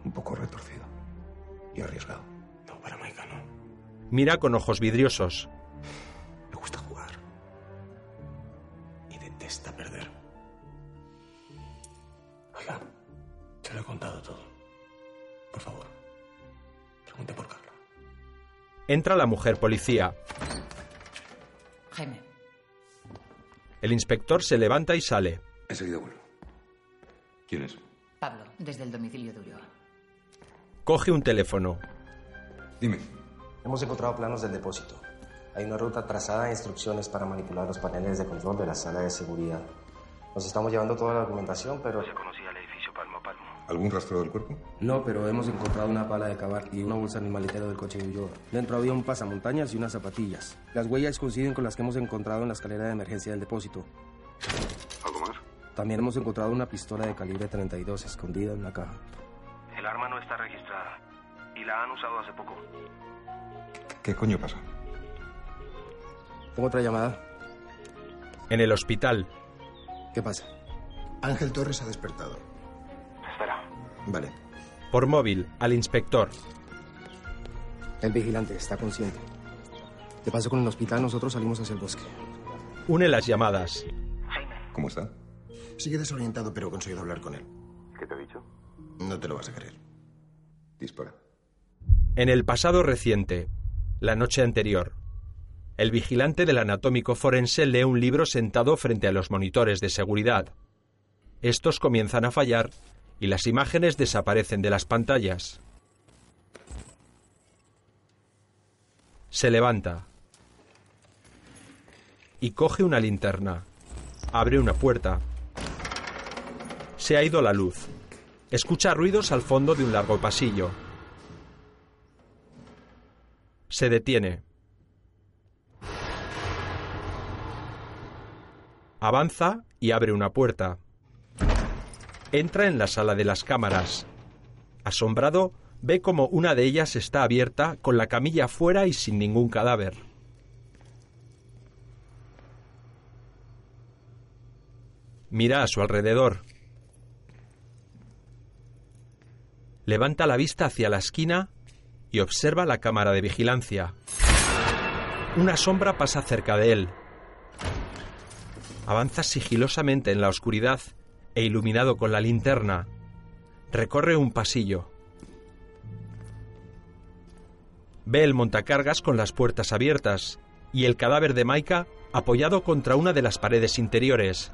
Un poco retorcido y arriesgado. No, para Maika no. Mira con ojos vidriosos. Me gusta jugar. Y detesta perder. Oiga, se lo he contado todo. Por favor, Entra la mujer policía. Jaime, El inspector se levanta y sale. Enseguida vuelvo. ¿Quién es? Pablo, desde el domicilio de Ulloa. Coge un teléfono. Dime. Hemos encontrado planos del depósito. Hay una ruta trazada e instrucciones para manipular los paneles de control de la sala de seguridad. Nos estamos llevando toda la documentación, pero... Se conocía el edificio palmo a palmo. ¿Algún rastro del cuerpo? No, pero hemos encontrado una pala de cavar y una bolsa maletero del coche de Ulloa. Dentro había un pasamontañas y unas zapatillas. Las huellas coinciden con las que hemos encontrado en la escalera de emergencia del depósito. ¿Algo más? También hemos encontrado una pistola de calibre 32 escondida en la caja. El arma no está registrada y la han usado hace poco. ¿Qué coño pasa? Tengo otra llamada. En el hospital, ¿Qué pasa? Ángel Torres ha despertado. Vale. por móvil, al inspector. El vigilante está consciente. De paso con el hospital, nosotros salimos hacia el bosque. Une las llamadas. ¿Cómo está? Sigue desorientado, pero he conseguido hablar con él. ¿Qué te ha dicho? No te lo vas a creer. Dispara. En el pasado reciente, la noche anterior, el vigilante del anatómico forense lee un libro sentado frente a los monitores de seguridad. Estos comienzan a fallar y las imágenes desaparecen de las pantallas. Se levanta y coge una linterna. Abre una puerta. Se ha ido la luz. Escucha ruidos al fondo de un largo pasillo. Se detiene. Avanza y abre una puerta. Entra en la sala de las cámaras. Asombrado, ve como una de ellas está abierta con la camilla fuera y sin ningún cadáver. Mira a su alrededor. Levanta la vista hacia la esquina y observa la cámara de vigilancia. Una sombra pasa cerca de él. Avanza sigilosamente en la oscuridad e iluminado con la linterna. Recorre un pasillo. Ve el montacargas con las puertas abiertas y el cadáver de Maika apoyado contra una de las paredes interiores.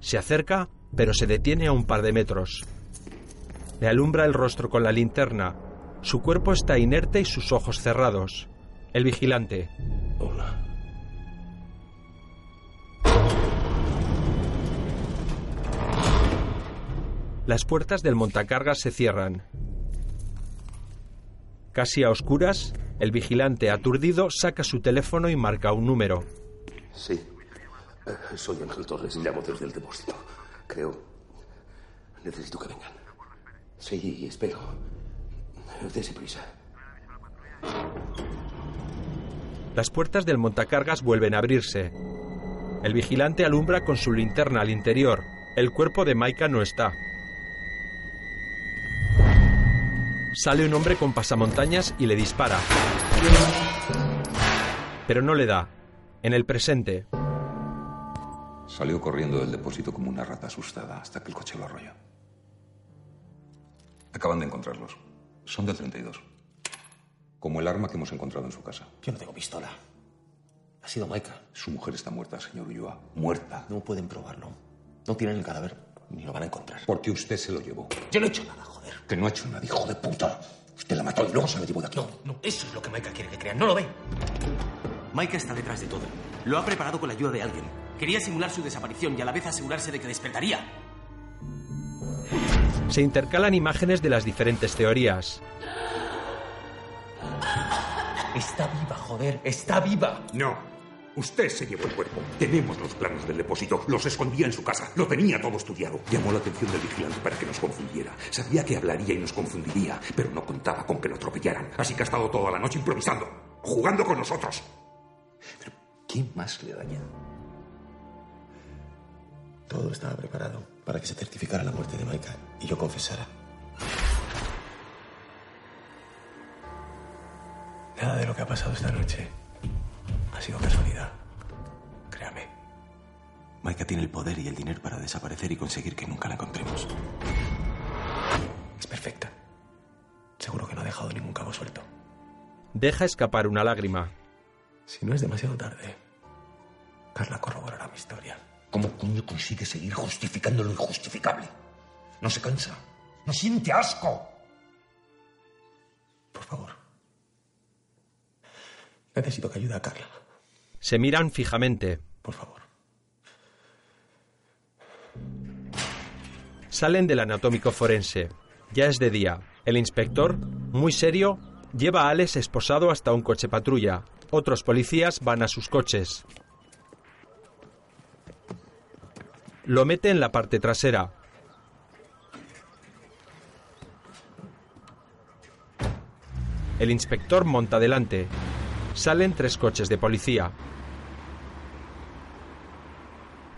Se acerca, pero se detiene a un par de metros. Le alumbra el rostro con la linterna. Su cuerpo está inerte y sus ojos cerrados. El vigilante. Hola. Las puertas del montacargas se cierran. Casi a oscuras, el vigilante aturdido saca su teléfono y marca un número. Sí. Eh, soy Ángel Torres y llamo desde el depósito. Creo. Necesito que vengan. Sí, espero. Dese prisa. Las puertas del montacargas vuelven a abrirse. El vigilante alumbra con su linterna al interior. El cuerpo de Maika no está. Sale un hombre con pasamontañas y le dispara. Pero no le da. En el presente, Salió corriendo del depósito como una rata asustada hasta que el coche lo arrolló. Acaban de encontrarlos. Son del 32. Como el arma que hemos encontrado en su casa. Yo no tengo pistola. Ha sido Maika. Su mujer está muerta, señor Ulloa. Muerta. No pueden probarlo. No tienen el cadáver. Ni lo van a encontrar. Porque usted se lo llevó. Yo no he hecho nada, joder. Que no ha hecho nada, hijo de puta. Usted la mató y luego se la llevó de aquí. No, no. Eso es lo que Maika quiere que crean. ¿No lo ven? Maika está detrás de todo. Lo ha preparado con la ayuda de alguien. Quería simular su desaparición y a la vez asegurarse de que despertaría. se intercalan imágenes de las diferentes teorías. Está viva, joder. Está viva. No. Usted se llevó el cuerpo. Tenemos los planos del depósito. Los escondía en su casa. Lo tenía todo estudiado. Llamó la atención del vigilante para que nos confundiera. Sabía que hablaría y nos confundiría, pero no contaba con que lo atropellaran. Así que ha estado toda la noche improvisando, jugando con nosotros. Pero, ¿quién más le daña? Todo estaba preparado para que se certificara la muerte de Maika y yo confesara. Nada de lo que ha pasado esta noche ha sido casualidad. Créame. Maika tiene el poder y el dinero para desaparecer y conseguir que nunca la encontremos. Es perfecta. Seguro que no ha dejado ningún cabo suelto. Deja escapar una lágrima. Si no es demasiado tarde, Carla corroborará mi historia. ¿Cómo coño consigue seguir justificando lo injustificable? ¿No se cansa? ¿No siente asco? Por favor. Necesito que ayude a Carla. Se miran fijamente. Por favor. Salen del anatómico forense. Ya es de día. El inspector, muy serio, lleva a Alex esposado hasta un coche patrulla. Otros policías van a sus coches. Lo mete en la parte trasera. El inspector monta delante. Salen tres coches de policía.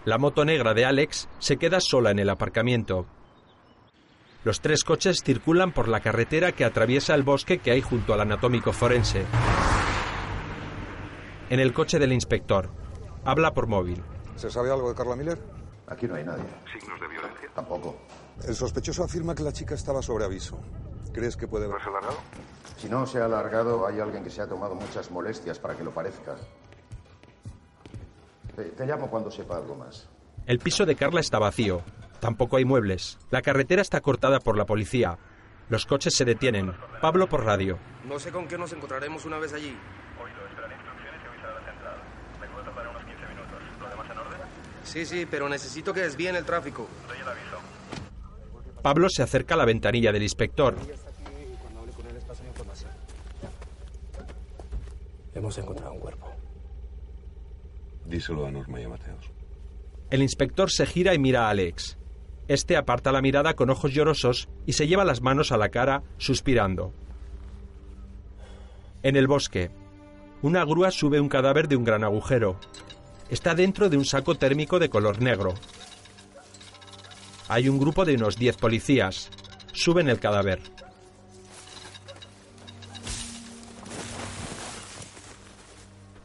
La moto negra de Alex se queda sola en el aparcamiento. Los tres coches circulan por la carretera que atraviesa el bosque que hay junto al anatómico forense. En el coche del inspector. Habla por móvil. ¿Se sabe algo de Carla Miller? Aquí no hay nadie. ¿Signos de violencia? Tampoco. El sospechoso afirma que la chica estaba sobre aviso. ¿Crees que puede haberse alargado? Si no se ha alargado, hay alguien que se ha tomado muchas molestias para que lo parezca. Te, te llamo cuando sepa algo más. El piso de Carla está vacío. Tampoco hay muebles. La carretera está cortada por la policía. Los coches se detienen. Pablo por radio. No sé con qué nos encontraremos una vez allí. Sí, sí, pero necesito que desvíen el tráfico. Pablo se acerca a la ventanilla del inspector. Hemos encontrado un cuerpo. El inspector se gira y mira a Alex. Este aparta la mirada con ojos llorosos y se lleva las manos a la cara, suspirando. En el bosque, una grúa sube un cadáver de un gran agujero. Está dentro de un saco térmico de color negro. Hay un grupo de unos 10 policías. Suben el cadáver.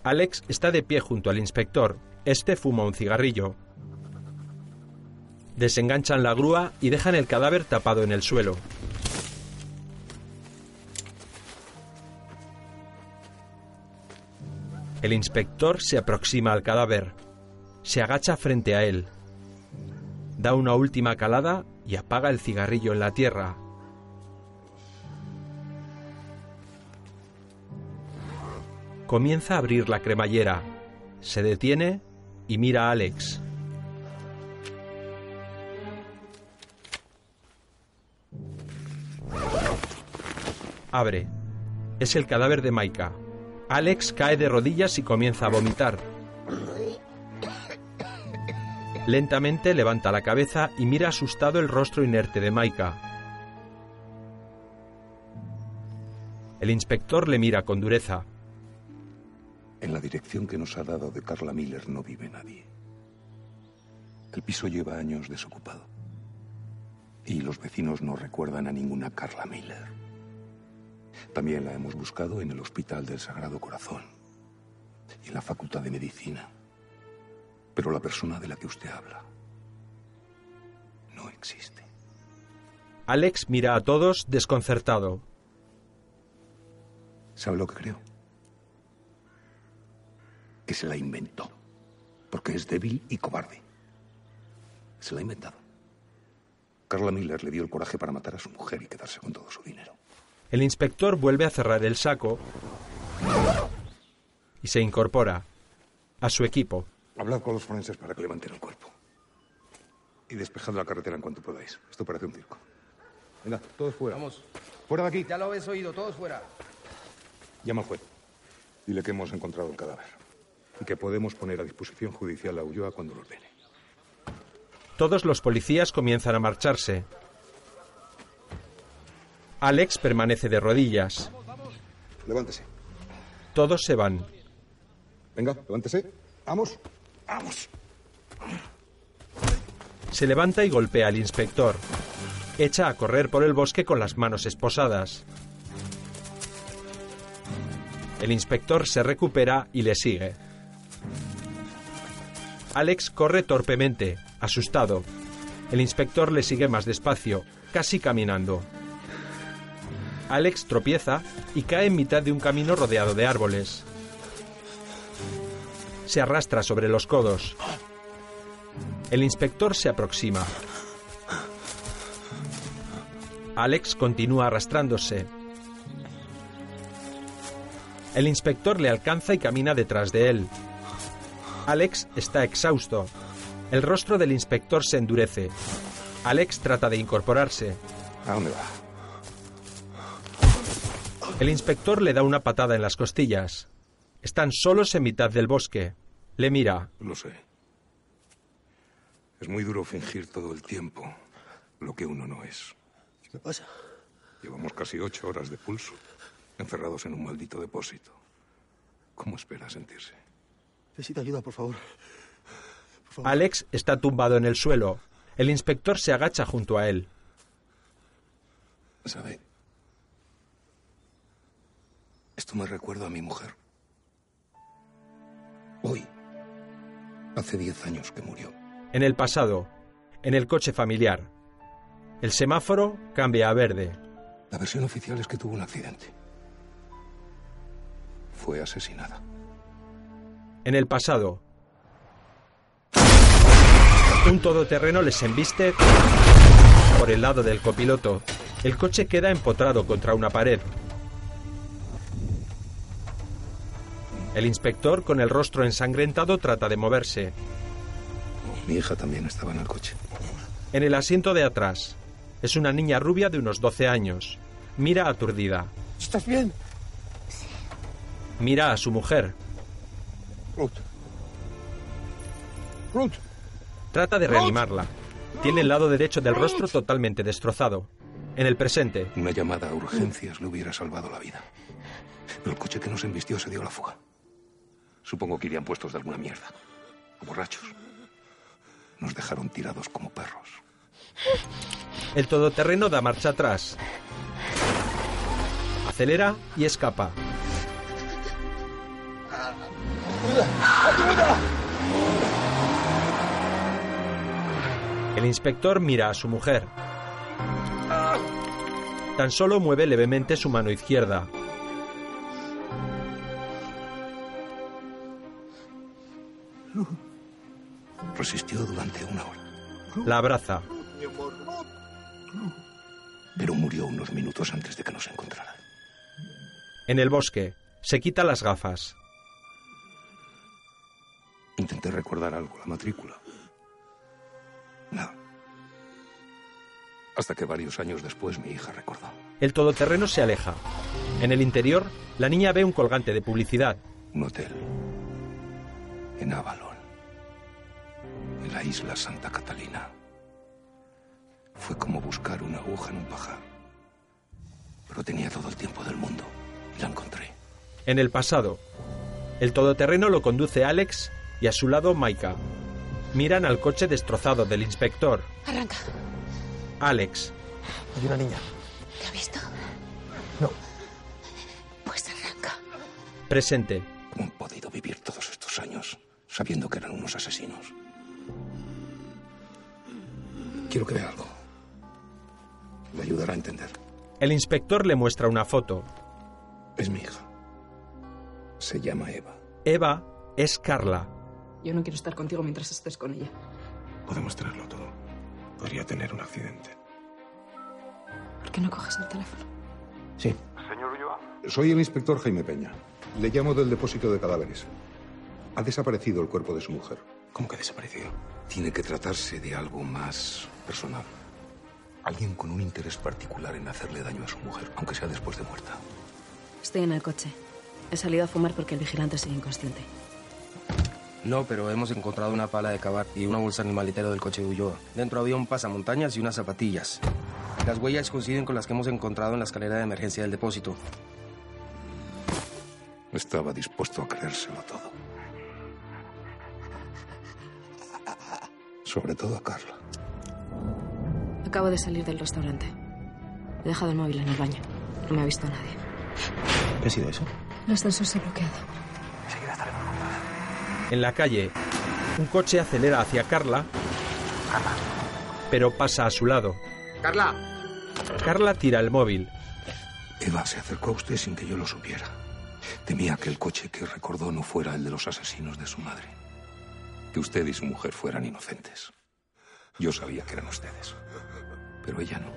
Alex está de pie junto al inspector. Este fuma un cigarrillo. Desenganchan la grúa y dejan el cadáver tapado en el suelo. El inspector se aproxima al cadáver. Se agacha frente a él. Da una última calada y apaga el cigarrillo en la tierra. Comienza a abrir la cremallera. Se detiene y mira a Alex. Abre. Es el cadáver de Maika. Alex cae de rodillas y comienza a vomitar. Lentamente levanta la cabeza y mira asustado el rostro inerte de Maika. El inspector le mira con dureza. En la dirección que nos ha dado de Carla Miller no vive nadie. El piso lleva años desocupado. Y los vecinos no recuerdan a ninguna Carla Miller. También la hemos buscado en el Hospital del Sagrado Corazón y en la Facultad de Medicina. Pero la persona de la que usted habla no existe. Alex mira a todos desconcertado. ¿Sabe lo que creo? Que se la inventó. Porque es débil y cobarde. Se la ha inventado. Carla Miller le dio el coraje para matar a su mujer y quedarse con todo su dinero. El inspector vuelve a cerrar el saco y se incorpora a su equipo. Hablad con los forenses para que levanten el cuerpo. Y despejad la carretera en cuanto podáis. Esto parece un circo. Venga, todos fuera. Vamos. Fuera de aquí. Ya lo habéis oído, todos fuera. Llama al juez. Dile que hemos encontrado el cadáver. Y que podemos poner a disposición judicial a Ulloa cuando lo ordene. Todos los policías comienzan a marcharse. Alex permanece de rodillas. Levántese. Todos se van. Venga, levántese. Vamos. Vamos. Se levanta y golpea al inspector. Echa a correr por el bosque con las manos esposadas. El inspector se recupera y le sigue. Alex corre torpemente, asustado. El inspector le sigue más despacio, casi caminando. Alex tropieza y cae en mitad de un camino rodeado de árboles. Se arrastra sobre los codos. El inspector se aproxima. Alex continúa arrastrándose. El inspector le alcanza y camina detrás de él. Alex está exhausto. El rostro del inspector se endurece. Alex trata de incorporarse. ¿A dónde va? El inspector le da una patada en las costillas. Están solos en mitad del bosque. Le mira. Lo sé. Es muy duro fingir todo el tiempo lo que uno no es. ¿Qué me pasa? Llevamos casi ocho horas de pulso, encerrados en un maldito depósito. ¿Cómo espera sentirse? Necesito ayuda, por favor. Alex está tumbado en el suelo. El inspector se agacha junto a él. ¿Sabe? Esto me recuerda a mi mujer. Hoy, hace diez años que murió. En el pasado, en el coche familiar. El semáforo cambia a verde. La versión oficial es que tuvo un accidente. Fue asesinada. En el pasado, un todoterreno les embiste por el lado del copiloto. El coche queda empotrado contra una pared. El inspector, con el rostro ensangrentado, trata de moverse. Mi hija también estaba en el coche. En el asiento de atrás. Es una niña rubia de unos 12 años. Mira aturdida. ¿Estás bien? Mira a su mujer. Ruth. Ruth. Trata de reanimarla. Tiene el lado derecho del rostro totalmente destrozado. En el presente, Una llamada a urgencias le hubiera salvado la vida. Pero el coche que nos embistió se dio a la fuga. Supongo que irían puestos de alguna mierda. O borrachos. Nos dejaron tirados como perros. el todoterreno da marcha atrás. Acelera y escapa. El inspector mira a su mujer. Tan solo mueve levemente su mano izquierda. Resistió durante una hora. La abraza. Pero murió unos minutos antes de que nos encontraran. En el bosque, se quita las gafas. Intenté recordar algo, la matrícula. Nada. Hasta que varios años después mi hija recordó. El todoterreno se aleja. En el interior, la niña ve un colgante de publicidad. Un hotel. En Avalon. En la isla Santa Catalina. Fue como buscar una aguja en un pajar. Pero tenía todo el tiempo del mundo. Y la encontré. En el pasado, el todoterreno lo conduce Alex y a su lado Maika. Miran al coche destrozado del inspector. Arranca. Alex, Hay una niña. ¿Te ha visto? No. Pues arranca. presente. ¿Cómo han podido vivir todos estos años sabiendo que eran unos asesinos? Quiero que vea algo. Le ayudará a entender. El inspector le muestra una foto. Es mi hija. Se llama Eva. Eva es Carla. Yo no quiero estar contigo mientras estés con ella. Podemos tenerlo todo. Podría tener un accidente. ¿Por qué no coges el teléfono? Sí. Señor Ulloa. Soy el inspector Jaime Peña. Le llamo del depósito de cadáveres. Ha desaparecido el cuerpo de su mujer. ¿Cómo que ha desaparecido? Tiene que tratarse de algo más personal. Alguien con un interés particular en hacerle daño a su mujer, aunque sea después de muerta. Estoy en el coche. He salido a fumar porque el vigilante sigue inconsciente. No, pero hemos encontrado una pala de cavar y una bolsa animalitero del coche de Ulloa. Dentro había un pasamontañas y unas zapatillas. Las huellas coinciden con las que hemos encontrado en la escalera de emergencia del depósito. Estaba dispuesto a creérselo todo. Sobre todo a Carla. Acabo de salir del restaurante. He dejado el móvil en el baño. No me ha visto nadie. ¿Qué ha sido eso? El ascensor se ha bloqueado. En la calle, un coche acelera hacia Carla, pero pasa a su lado. ¡Carla! Carla tira el móvil. Eva se acercó a usted sin que yo lo supiera. Temía que el coche que recordó no fuera el de los asesinos de su madre. Que usted y su mujer fueran inocentes. Yo sabía que eran ustedes. Pero ella no.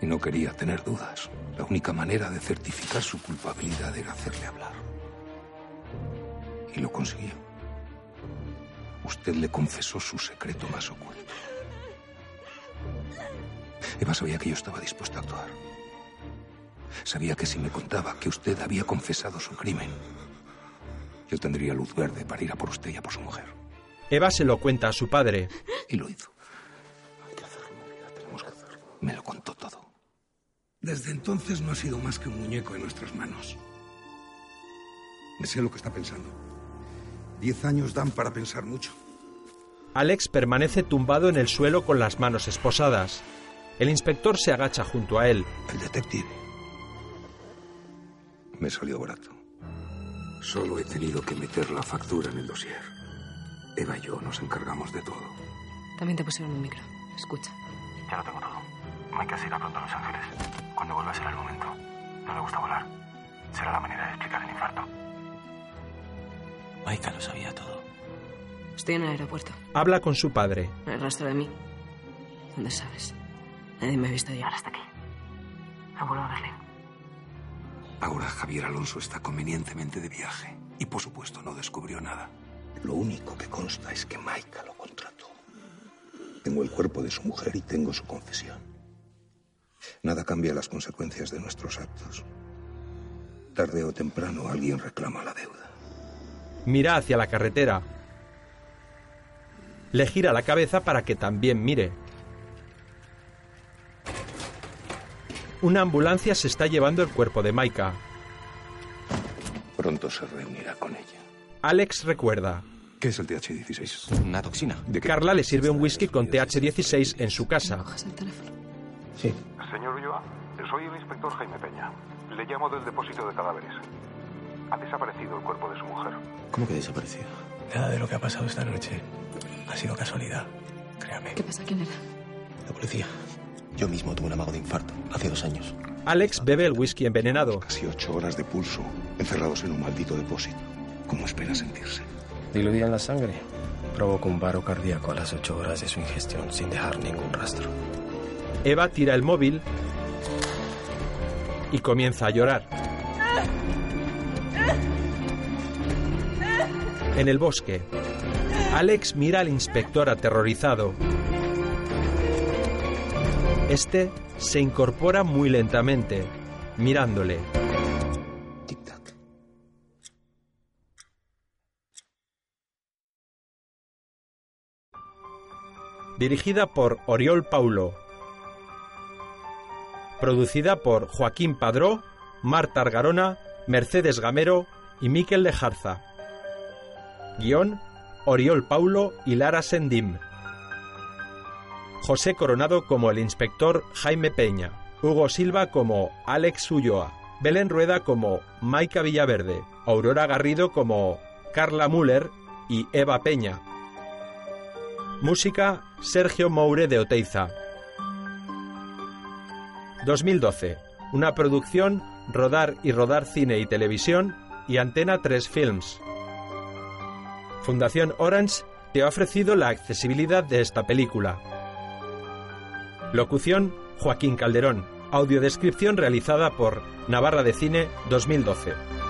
Y no quería tener dudas. La única manera de certificar su culpabilidad era hacerle hablar. Y lo consiguió. Usted le confesó su secreto más oculto. Eva sabía que yo estaba dispuesto a actuar. Sabía que si me contaba que usted había confesado su crimen, yo tendría luz verde para ir a por usted y a por su mujer. Eva se lo cuenta a su padre. Y lo hizo. Hay que hacerlo, María, tenemos que hacerlo. Me lo contó todo. Desde entonces no ha sido más que un muñeco en nuestras manos. Me sé lo que está pensando. Diez años dan para pensar mucho. Alex permanece tumbado en el suelo con las manos esposadas. El inspector se agacha junto a él. El detective. Me salió barato. Solo he tenido que meter la factura en el dossier. Eva y yo nos encargamos de todo. También te pusieron un micro. Escucha. Ya lo tengo todo. Mike se irá pronto a Los Ángeles. Cuando vuelva será el momento. No le gusta volar. Será la manera de explicar el infarto. Maika lo sabía todo. Estoy en el aeropuerto. Habla con su padre. Hay rastro de mí. ¿Dónde sabes? Nadie me ha visto llegar hasta aquí. Me vuelvo a Berlín. Ahora Javier Alonso está convenientemente de viaje y por supuesto no descubrió nada. Lo único que consta es que Maika lo contrató. Tengo el cuerpo de su mujer y tengo su confesión. Nada cambia las consecuencias de nuestros actos. Tarde o temprano alguien reclama la deuda. Mira hacia la carretera. Le gira la cabeza para que también mire. Una ambulancia se está llevando el cuerpo de Maika. Pronto se reunirá con ella. Alex recuerda. ¿Qué es el TH16? Una toxina. Carla le sirve un whisky con TH16 en su casa. Sí. Señor Ulloa, soy el inspector Jaime Peña. Le llamo del depósito de cadáveres. Ha desaparecido el cuerpo de su mujer. ¿Cómo que desaparecido? Nada de lo que ha pasado esta noche ha sido casualidad. Créame. ¿Qué pasa? ¿Quién era? La policía. Yo mismo tuve un amago de infarto hace dos años. Alex bebe el whisky envenenado. Casi ocho horas de pulso, encerrados en un maldito depósito. ¿Cómo espera sentirse? Diluida en la sangre. Provoca un paro cardíaco a las ocho horas de su ingestión sin dejar ningún rastro. Eva tira el móvil y comienza a llorar. En el bosque, Alex mira al inspector aterrorizado. Este se incorpora muy lentamente, mirándole. Dirigida por Oriol Paulo. Producida por Joaquín Padró, Marta Argarona, Mercedes Gamero y Miquel Lejarza. Guión, Oriol Paulo y Lara Sendim. José Coronado como el inspector Jaime Peña. Hugo Silva como Alex Ulloa. Belén Rueda como Maika Villaverde. Aurora Garrido como Carla Müller y Eva Peña. Música Sergio Moure de Oteiza. 2012. Una producción Rodar y Rodar Cine y Televisión y Antena 3 Films. Fundación Orange te ha ofrecido la accesibilidad de esta película. Locución Joaquín Calderón. Audiodescripción realizada por Navarra de Cine 2012.